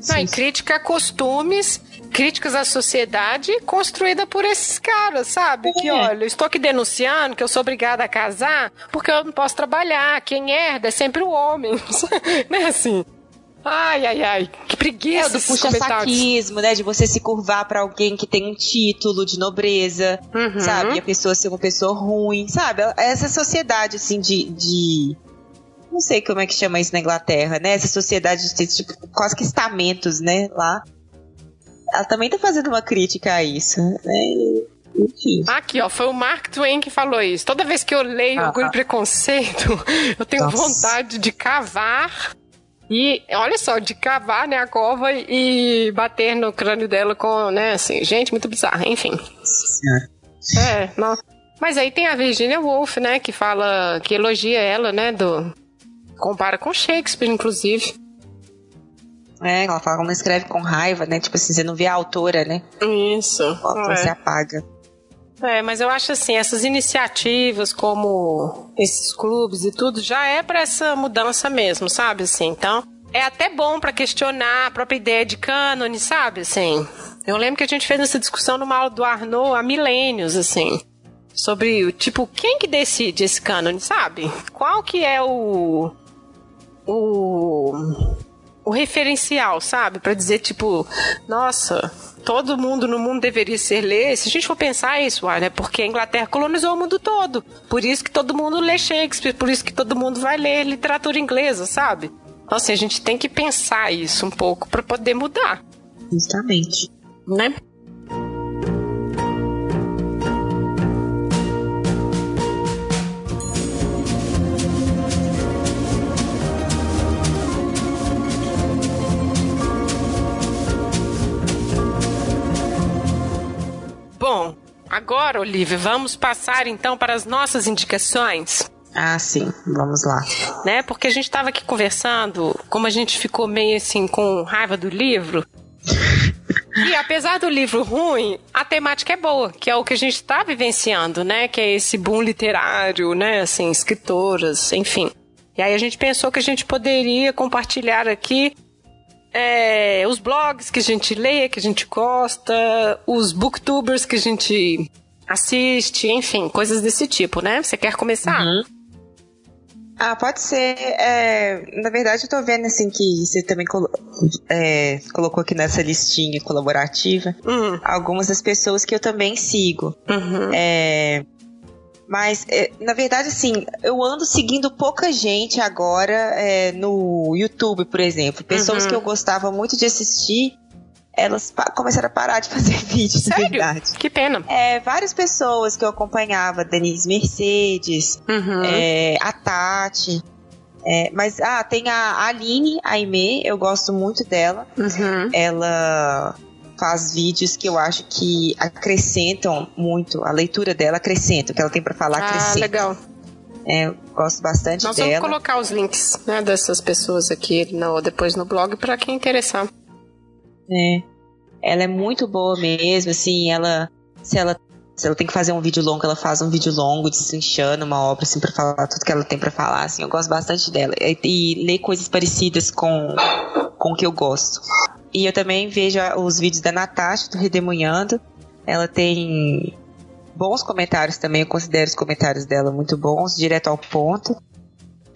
Não, e crítica a costumes críticas à sociedade construída por esses caras, sabe? É. Que olha, eu estou aqui denunciando que eu sou obrigada a casar porque eu não posso trabalhar. Quem herda é sempre o homem. né assim? Ai, ai, ai, que preguiça. É, do puxa-saquismo, né? De você se curvar para alguém que tem um título de nobreza, uhum. sabe? E a pessoa ser uma pessoa ruim, sabe? Essa sociedade, assim, de, de. Não sei como é que chama isso na Inglaterra, né? Essa sociedade de tipo, quase que estamentos, né? Lá ela também tá fazendo uma crítica a isso, né? Enfim. Aqui, ó, foi o Mark Twain que falou isso. Toda vez que eu leio ah, Orgulho e Preconceito, eu tenho Nossa. vontade de cavar e olha só, de cavar né, a cova e bater no crânio dela com, né, assim, gente, muito bizarra, enfim. É, não. Mas aí tem a Virginia Woolf, né, que fala, que elogia ela, né, do. Compara com Shakespeare, inclusive. É, ela fala que não escreve com raiva, né? Tipo assim, você não vê a autora, né? Isso. é. Você apaga. É, mas eu acho assim, essas iniciativas como esses clubes e tudo já é para essa mudança mesmo, sabe? Assim, então, é até bom para questionar a própria ideia de cânone, sabe? Assim, eu lembro que a gente fez essa discussão numa aula do Arnaud há milênios, assim, sobre, tipo, quem que decide esse cânone, sabe? Qual que é o o o referencial, sabe? Para dizer, tipo, nossa, todo mundo no mundo deveria ser ler. Se a gente for pensar isso, ah, né? Porque a Inglaterra colonizou o mundo todo. Por isso que todo mundo lê Shakespeare, por isso que todo mundo vai ler literatura inglesa, sabe? Então, assim, a gente tem que pensar isso um pouco para poder mudar. Justamente. Né? Bom, agora, Olivia, vamos passar então para as nossas indicações. Ah, sim, vamos lá. Né? Porque a gente estava aqui conversando, como a gente ficou meio assim com raiva do livro. E apesar do livro ruim, a temática é boa, que é o que a gente está vivenciando, né? Que é esse boom literário, né? Assim, escritoras, enfim. E aí a gente pensou que a gente poderia compartilhar aqui é, os blogs que a gente lê, que a gente gosta, os booktubers que a gente assiste, enfim, coisas desse tipo, né? Você quer começar? Uhum. Ah, pode ser. É, na verdade, eu tô vendo assim que você também colo é, colocou aqui nessa listinha colaborativa uhum. algumas das pessoas que eu também sigo. Uhum. É, mas, é, na verdade, assim, eu ando seguindo pouca gente agora é, no YouTube, por exemplo. Pessoas uhum. que eu gostava muito de assistir, elas começaram a parar de fazer vídeos, Sério? na verdade. Que pena. É, várias pessoas que eu acompanhava, Denise Mercedes, uhum. é, a Tati. É, mas, ah, tem a Aline Aimee, eu gosto muito dela. Uhum. Ela faz vídeos que eu acho que acrescentam muito, a leitura dela acrescenta, o que ela tem para falar ah, acrescenta. Ah, legal. É, eu gosto bastante Nós dela. Nós vamos colocar os links né, dessas pessoas aqui no, depois no blog para quem interessar. É. Ela é muito boa mesmo, assim, ela se ela se ela tem que fazer um vídeo longo, ela faz um vídeo longo, desinchando uma obra, assim, pra falar tudo que ela tem para falar, assim, eu gosto bastante dela. E, e ler coisas parecidas com, com o que eu gosto. E eu também vejo os vídeos da Natasha do Redemunhando. Ela tem bons comentários também, eu considero os comentários dela muito bons, direto ao ponto.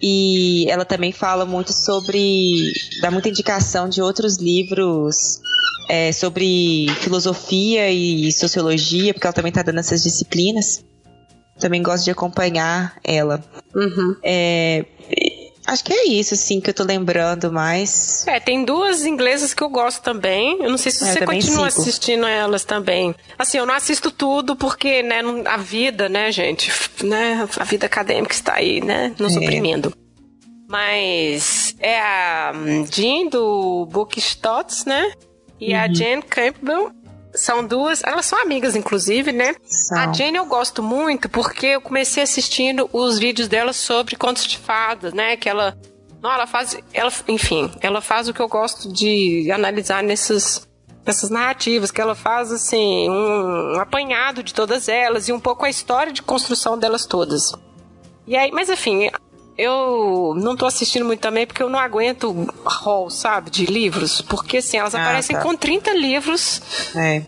E ela também fala muito sobre. dá muita indicação de outros livros é, sobre filosofia e sociologia, porque ela também está dando essas disciplinas. Também gosto de acompanhar ela. Uhum. É, Acho que é isso, assim, que eu tô lembrando mais. É, tem duas inglesas que eu gosto também. Eu não sei se é, você continua sigo. assistindo elas também. Assim, eu não assisto tudo porque, né, a vida, né, gente, né, a vida acadêmica está aí, né, nos é. oprimindo. Mas é a hum, Jean do Book Stotts, né? E uhum. a Jane Campbell São duas, elas são amigas, inclusive, né? São. A Jane eu gosto muito porque eu comecei assistindo os vídeos dela sobre contos de fadas, né? Que ela. Não, ela faz. Ela, enfim, ela faz o que eu gosto de analisar nesses, nessas narrativas, que ela faz, assim, um, um apanhado de todas elas e um pouco a história de construção delas todas. E aí, mas enfim, eu não tô assistindo muito também porque eu não aguento hall, sabe, de livros. Porque assim, elas Ah, aparecem tá. com 30 livros É.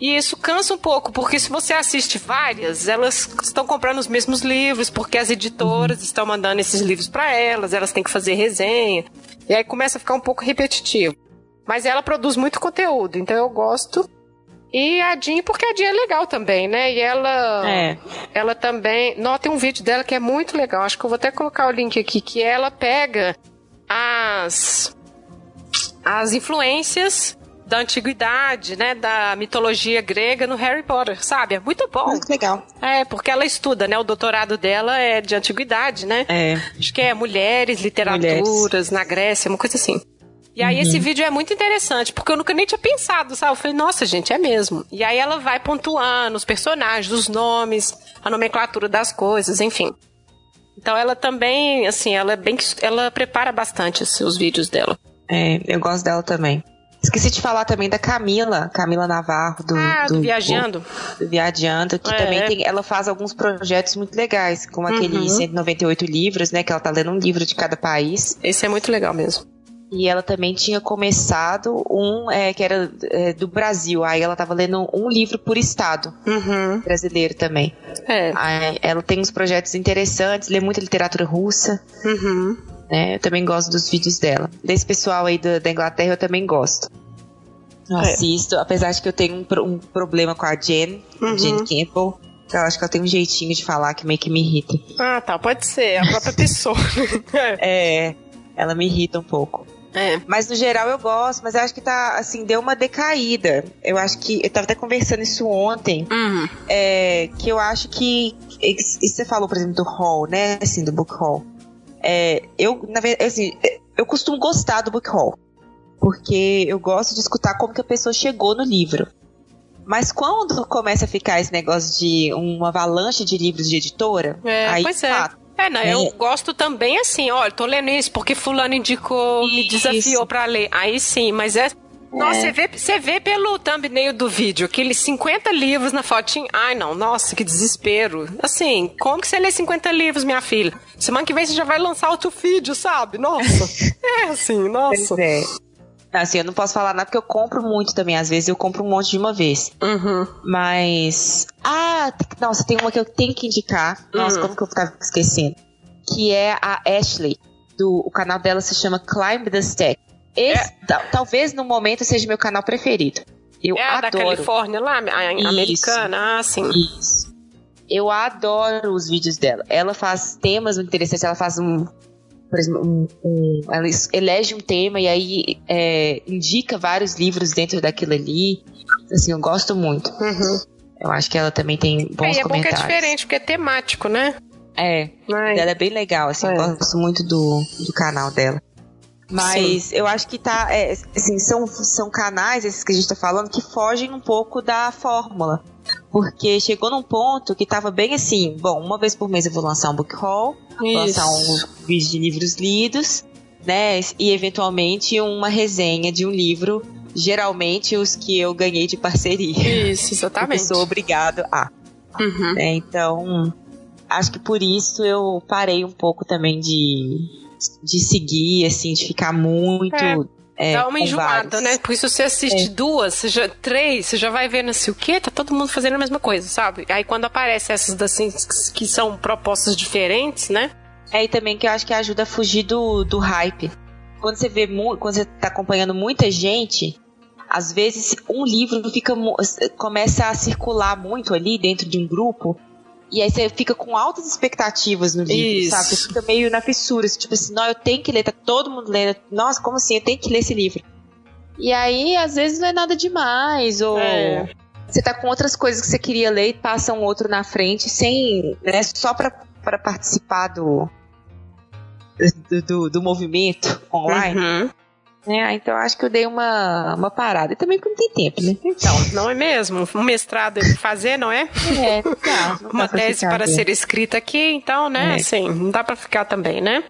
e isso cansa um pouco, porque se você assiste várias, elas estão comprando os mesmos livros, porque as editoras Uhum. estão mandando esses livros para elas, elas têm que fazer resenha. E aí começa a ficar um pouco repetitivo. Mas ela produz muito conteúdo, então eu gosto. E a Jean, porque a Jean é legal também, né? E ela. É. Ela também. Não, tem um vídeo dela que é muito legal. Acho que eu vou até colocar o link aqui. Que ela pega as. As influências da antiguidade, né? Da mitologia grega no Harry Potter, sabe? É muito bom. Muito legal. É, porque ela estuda, né? O doutorado dela é de antiguidade, né? É. Acho que é mulheres, literaturas na Grécia, uma coisa assim. E aí esse vídeo é muito interessante, porque eu nunca nem tinha pensado, sabe? Eu falei, nossa, gente, é mesmo. E aí ela vai pontuando os personagens, os nomes, a nomenclatura das coisas, enfim. Então ela também, assim, ela é bem ela prepara bastante assim, os vídeos dela. É, eu gosto dela também. Esqueci de falar também da Camila, Camila Navarro, do, ah, do, Viajando. do Viajando, que É. também tem, ela faz alguns projetos muito legais, como aquele Uhum. 198 livros, né, que ela tá lendo um livro de cada país. Esse é muito legal mesmo. E ela também tinha começado um é, que era é, do Brasil. Aí ela tava lendo um livro por estado Uhum. brasileiro também. É. Aí ela tem uns projetos interessantes, lê muita literatura russa. Uhum. né? Eu também gosto dos vídeos dela. Desse pessoal aí da, da Inglaterra eu também gosto. Eu É. assisto, apesar de que eu tenho um, um problema com a Jen, Uhum. Jen Campbell. Eu acho que ela tem um jeitinho de falar que meio que me irrita. Ah, tá, pode ser, a própria pessoa. É, ela me irrita um pouco. É. Mas no geral eu gosto, mas eu acho que tá, assim, deu uma decaída. Eu acho que, eu tava até conversando isso ontem, Uhum. é, que eu acho que, isso você falou, por exemplo, do hall, né, assim, do book hall. É, eu, na verdade, assim, eu costumo gostar do book hall, porque eu gosto de escutar como que a pessoa chegou no livro. Mas quando começa a ficar esse negócio de uma avalanche de livros de editora, É, aí pois é. É, não, É. eu gosto também assim, olha, tô lendo isso porque fulano indicou, me Isso. desafiou pra ler. Aí sim, mas é... Nossa, você vê, você vê pelo thumbnail do vídeo, aqueles 50 livros na fotinha. Ai, não, nossa, que desespero. Assim, como que você lê 50 livros, minha filha? Semana que vem você já vai lançar outro vídeo, sabe? Nossa. é assim, nossa. Pois é. Assim, eu não posso falar nada porque eu compro muito também. Às vezes eu compro um monte de uma vez. Uhum. Mas. Ah, nossa, tem uma que eu tenho que indicar. Nossa, Uhum. como que eu tava esquecendo? Que é a Ashley. Do, o canal dela se chama Climb the Stack. Esse, tal- talvez no momento seja meu canal preferido. Eu É a da adoro. Califórnia lá, a Isso. americana. Ah, sim. Isso. Eu adoro os vídeos dela. Ela faz temas muito interessantes. Ela faz um. Por exemplo, um, um- ela elege um tema e aí é, indica vários livros dentro daquilo ali. Assim, eu gosto muito. Uhum. Eu acho que ela também tem bons É, e é bom que é comentários. diferente, porque é temático, né? É, Ai. ela é bem legal, assim, É. eu gosto muito do, do canal dela. Mas eu acho que tá, é, assim, são, são canais, esses que a gente tá falando, que fogem um pouco da fórmula. Porque chegou num ponto que tava bem assim, bom, uma vez por mês eu vou lançar um book haul, vou lançar um vídeo de livros lidos, né, e eventualmente uma resenha de um livro, geralmente os que eu ganhei de parceria. Isso, Porque eu exatamente. sou obrigado a Uhum. né? Então, acho que por isso eu parei um pouco também de, de seguir, assim, de ficar muito. é, Dá uma enjoada, vários. né? Por isso você assiste É. duas, você já, três, você já vai vendo assim, o quê? Tá todo mundo fazendo a mesma coisa, sabe? Aí quando aparece essas assim, que são propostas diferentes, né? É, e também que eu acho que ajuda a fugir do, do hype. Quando você vê quando você tá acompanhando muita gente, às vezes um livro fica começa a circular muito ali dentro de um grupo. E aí você fica com altas expectativas no livro, Isso. sabe? Você fica meio na fissura, assim, tipo assim, não, eu tenho que ler, tá todo mundo lendo. Nossa, como assim? Eu tenho que ler esse livro. E aí, às vezes, não é nada demais, ou É. você tá com outras coisas que você queria ler e passa um outro na frente, sem, né, só pra, pra participar do, do, do, do movimento online. Uhum. É, então acho que eu dei uma, uma parada. E também porque não tem tempo, né? Então, não é mesmo? Um mestrado ele fazer, não é? É, tá. uma tese para ser escrita aqui, então, né? É. Assim, não dá para ficar também, né?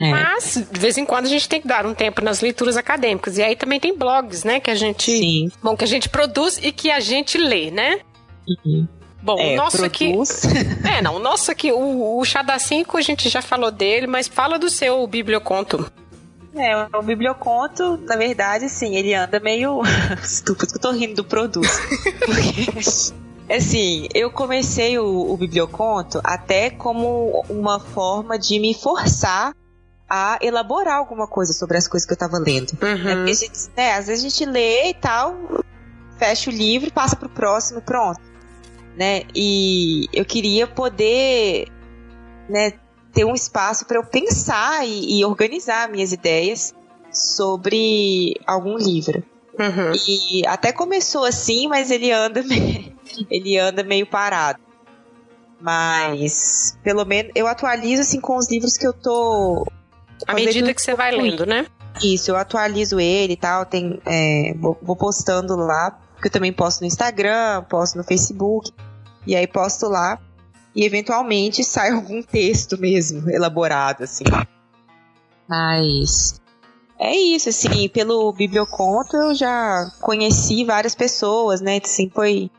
É. Mas, de vez em quando, a gente tem que dar um tempo nas leituras acadêmicas. E aí também tem blogs, né? Que a gente. Sim. Bom, que a gente produz e que a gente lê, né? Uhum. Bom, é, o nosso produz. aqui. É, não, o nosso aqui, o, o Chá da 5, a gente já falou dele, mas fala do seu biblioconto. É, o biblioconto, na verdade, sim, ele anda meio estúpido, que eu tô rindo do produto. Porque, assim, eu comecei o, o biblioconto até como uma forma de me forçar a elaborar alguma coisa sobre as coisas que eu tava lendo. Uhum. É, gente, né, às vezes a gente lê e tal, fecha o livro, passa pro próximo, pronto. Né? E eu queria poder, né, ter um espaço para eu pensar e, e, organizar minhas ideias sobre algum livro. Uhum. E até começou assim, mas ele anda meio, ele anda meio parado. Mas pelo menos eu atualizo assim com os livros que eu tô à medida que você vai lendo, né? Isso, eu atualizo ele e tal, tem, é, vou, vou postando lá, porque eu também posto no Instagram, posto no Facebook, e aí posto lá e eventualmente sai algum texto mesmo elaborado, assim. Mas é isso, assim, pelo Biblioconto eu já conheci várias pessoas, né? Assim, foi.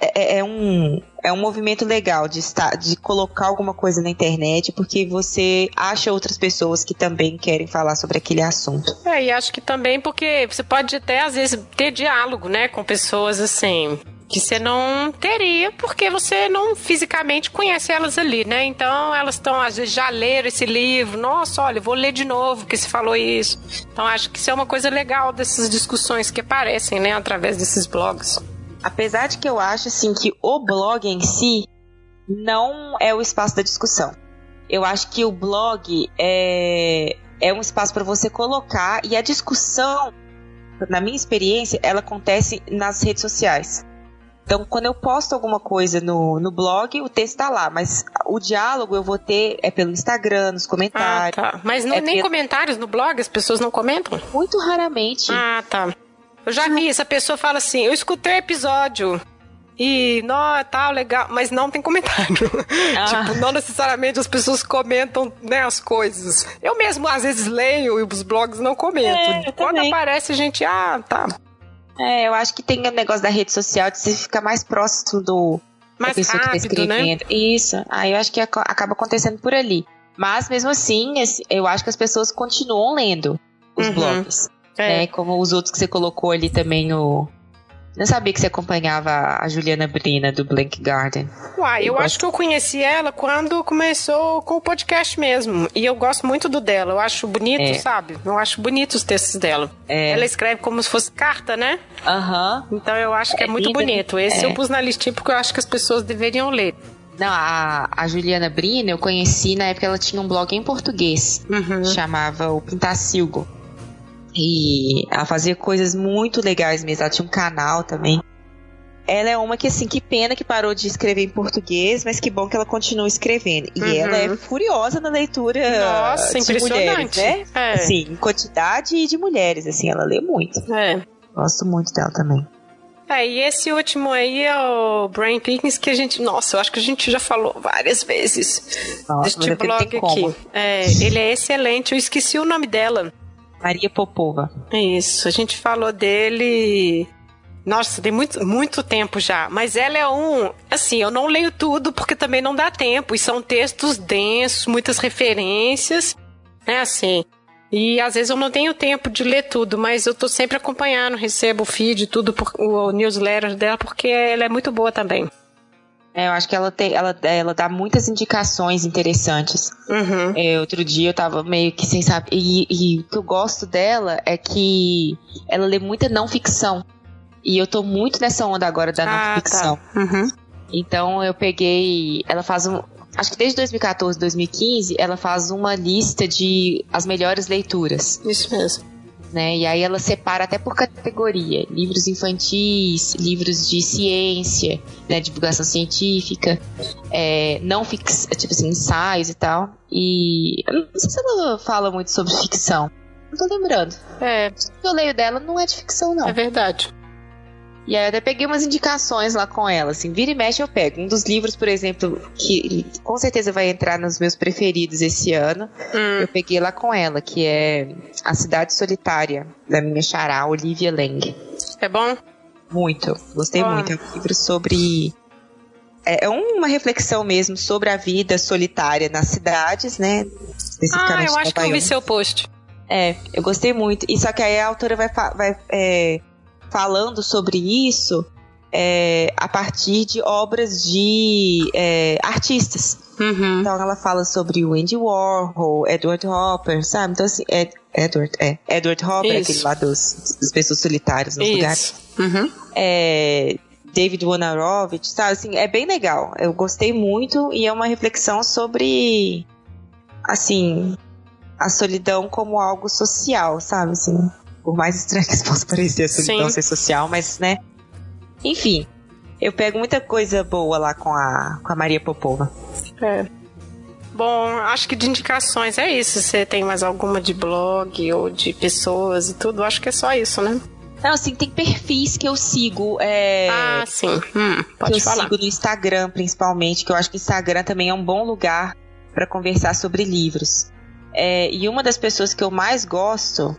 É, é, um, é um movimento legal de estar, de colocar alguma coisa na internet, porque você acha outras pessoas que também querem falar sobre aquele assunto. É, e acho que também porque você pode até, às vezes, ter diálogo, né, com pessoas assim que você não teria porque você não fisicamente conhece elas ali, né? Então elas estão às vezes já leram esse livro, nossa, olha, vou ler de novo que se falou isso. Então acho que isso é uma coisa legal dessas discussões que aparecem, né, através desses blogs. Apesar de que eu acho assim que o blog em si não é o espaço da discussão. Eu acho que o blog é é um espaço para você colocar e a discussão, na minha experiência, ela acontece nas redes sociais. Então, quando eu posto alguma coisa no, no blog, o texto tá lá, mas o diálogo eu vou ter é pelo Instagram, nos comentários. Ah, tá. Mas não, é nem pelo... comentários no blog, as pessoas não comentam? Muito raramente. Ah, tá. Eu já vi, essa pessoa fala assim, eu escutei o episódio, e não, tá legal, mas não tem comentário. Ah. tipo, não necessariamente as pessoas comentam né, as coisas. Eu mesmo às vezes leio e os blogs não comentam. É, Quando também. aparece a gente, ah, tá. É, eu acho que tem o um negócio da rede social de você ficar mais próximo do mais da pessoa rápido, que tá escrevendo. Né? Isso. Aí eu acho que acaba acontecendo por ali. Mas mesmo assim, eu acho que as pessoas continuam lendo os uhum. blogs. É. Né? Como os outros que você colocou ali também no, não sabia que você acompanhava a Juliana Brina do Blank Garden. Uai, eu, eu acho que eu conheci ela quando começou com o podcast mesmo. E eu gosto muito do dela. Eu acho bonito, é. sabe? Eu acho bonito os textos dela. É. Ela escreve como se fosse carta, né? Aham. Uhum. Então eu acho que é, é muito bonito. Esse eu é. pus na listinha porque eu acho que as pessoas deveriam ler. Não, a, a Juliana Brina eu conheci na época ela tinha um blog em português. Uhum. Chamava o Pintacilgo. E ela fazia coisas muito legais mesmo. Ela tinha um canal também. Ela é uma que, assim, que pena que parou de escrever em português, mas que bom que ela continua escrevendo. E uhum. ela é furiosa na leitura Nossa, de mulheres, né? É. Assim, em quantidade de mulheres, assim, ela lê muito. É. Gosto muito dela também. É, e esse último aí é o Brain Pickings que a gente. Nossa, eu acho que a gente já falou várias vezes. Nossa, deste blog aqui. É, ele é excelente, eu esqueci o nome dela. Maria Popova. Isso, a gente falou dele. Nossa, tem muito, muito tempo já. Mas ela é um. Assim, eu não leio tudo porque também não dá tempo. E são textos densos, muitas referências. É assim. E às vezes eu não tenho tempo de ler tudo, mas eu tô sempre acompanhando, recebo o feed, tudo, por, o newsletter dela, porque ela é muito boa também. É, eu acho que ela, tem, ela, ela dá muitas indicações interessantes. Uhum. É, outro dia eu tava meio que sem saber. E, e, o que eu gosto dela é que ela lê muita não ficção. E eu tô muito nessa onda agora da ah, não tá. ficção. Tá. Uhum. Então eu peguei. Ela faz um. Acho que desde 2014, 2015, ela faz uma lista de as melhores leituras. Isso mesmo né? E aí ela separa até por categoria: livros infantis, livros de ciência, né? Divulgação científica, é, não fix, tipo assim, ensaios e tal. E eu não sei se ela fala muito sobre ficção. Não tô lembrando. É. O que eu leio dela não é de ficção, não. É verdade. E aí eu até peguei umas indicações lá com ela, assim, vira e mexe eu pego. Um dos livros, por exemplo, que com certeza vai entrar nos meus preferidos esse ano, hum. eu peguei lá com ela, que é A Cidade Solitária, da minha xará, Olivia Lang. É bom? Muito, gostei muito. É um livro sobre é, é uma reflexão mesmo sobre a vida solitária nas cidades, né? Ah, eu acho que eu vi seu post. É, eu gostei muito. E só que aí a autora vai, vai é, falando sobre isso é, a partir de obras de é, artistas. Uhum. Então ela fala sobre o Andy Warhol, Edward Hopper, sabe? Então assim, é, Edward, é, Edward Hopper, isso. aquele lá dos, das pessoas solitárias nos isso. lugares. Uhum. É, David Wanarovich, sabe? Assim, é bem legal. Eu gostei muito e é uma reflexão sobre, assim, a solidão como algo social, sabe? Assim, por mais estranho que isso possa parecer a solidão ser social, mas, né? Enfim, eu pego muita coisa boa lá com a, com a Maria Popova. É. Bom, acho que de indicações é isso. Você tem mais alguma de blog ou de pessoas e tudo? Acho que é só isso, né? Não, assim, tem perfis que eu sigo. É, ah, sim. Hum, pode que eu falar. sigo no Instagram, principalmente, que eu acho que o Instagram também é um bom lugar para conversar sobre livros. É, e uma das pessoas que eu mais gosto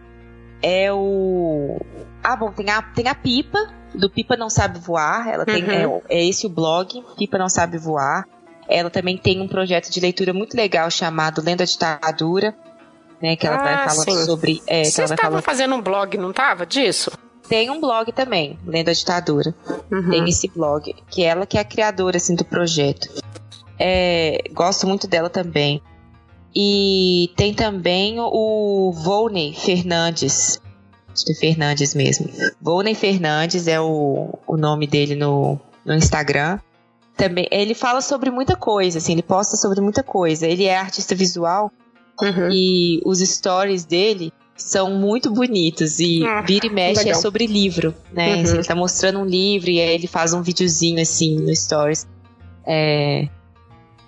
é o. Ah, bom, tem a, tem a Pipa, do Pipa Não Sabe Voar. Ela tem. Uhum. É, é esse o blog, Pipa Não Sabe Voar. Ela também tem um projeto de leitura muito legal chamado Lenda Ditadura, né? Que ela ah, vai falando sim. sobre. É, Vocês estavam fazendo um blog, não tava? Disso? Tem um blog também, Lendo a Ditadura. Uhum. Tem esse blog, que ela que é a criadora assim, do projeto. É, gosto muito dela também. E tem também o Volney Fernandes. Acho que é Fernandes mesmo. Volney Fernandes é o, o nome dele no, no Instagram. Também, ele fala sobre muita coisa, assim, ele posta sobre muita coisa. Ele é artista visual uhum. e os stories dele são muito bonitos e ah, vira e mexe é legal. é sobre livro, né? Uhum. Assim, ele tá mostrando um livro e aí ele faz um videozinho assim no stories. É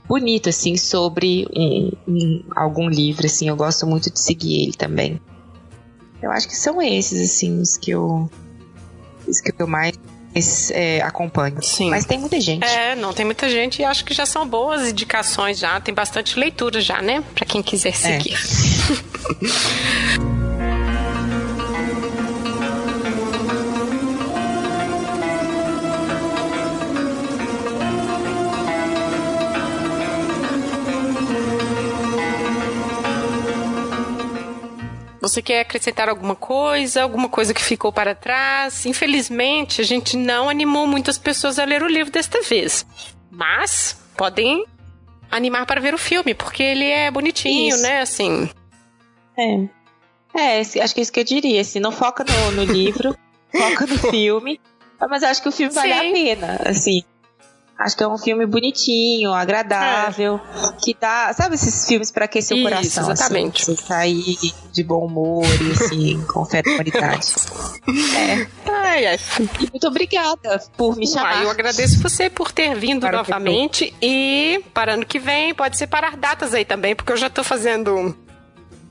bonito assim sobre um, um, algum livro assim, eu gosto muito de seguir ele também. Eu acho que são esses assim os que eu os que eu mais é, acompanho. Sim. Mas tem muita gente. É, não, tem muita gente e acho que já são boas indicações já. Tem bastante leitura já, né? Pra quem quiser é. seguir. É. Você quer acrescentar alguma coisa? Alguma coisa que ficou para trás? Infelizmente, a gente não animou muitas pessoas a ler o livro desta vez. Mas podem animar para ver o filme, porque ele é bonitinho, isso. né? Assim. É. É, acho que é isso que eu diria. Assim, não foca no, no livro, foca no filme. Mas acho que o filme Sim. vale a pena, assim. Acho que é um filme bonitinho, agradável, é. que dá. Sabe esses filmes para aquecer Isso, o coração? Exatamente. Assim, sair de bom humor e assim, com fé de qualidade. É. Ai, ai. Muito obrigada por me chamar. Ah, eu agradeço você por ter vindo novamente. E para ano que vem, pode separar datas aí também, porque eu já tô fazendo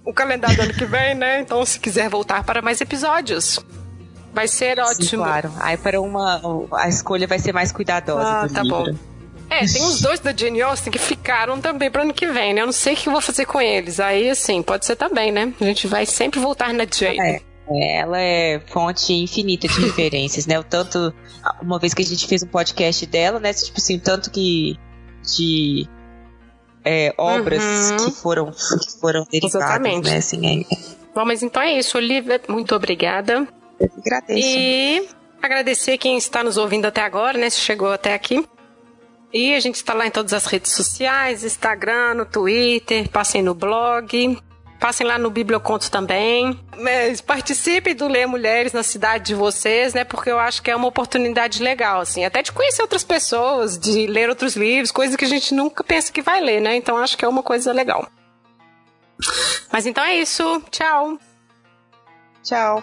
o calendário do ano que vem, né? Então, se quiser voltar para mais episódios. Vai ser ótimo. Sim, claro. Aí para uma. A escolha vai ser mais cuidadosa. Ah, tá livro. bom. É, tem os dois da Jane Austen que ficaram também para ano que vem, né? Eu não sei o que eu vou fazer com eles. Aí, assim, pode ser também, né? A gente vai sempre voltar na Jane. É. Ela é fonte infinita de referências, né? O tanto. Uma vez que a gente fez um podcast dela, né? Tipo assim, tanto que. de. É, obras uhum. que foram que foram derivadas, Exatamente. né? Assim, é... Bom, mas então é isso, Olivia. Muito obrigada. Agradeço. E agradecer quem está nos ouvindo até agora, né? Se chegou até aqui. E a gente está lá em todas as redes sociais, Instagram, no Twitter, passem no blog, passem lá no Biblioconto também. Mas participem do Ler Mulheres na cidade de vocês, né? Porque eu acho que é uma oportunidade legal, assim, até de conhecer outras pessoas, de ler outros livros, coisas que a gente nunca pensa que vai ler, né? Então acho que é uma coisa legal. Mas então é isso. Tchau. Tchau.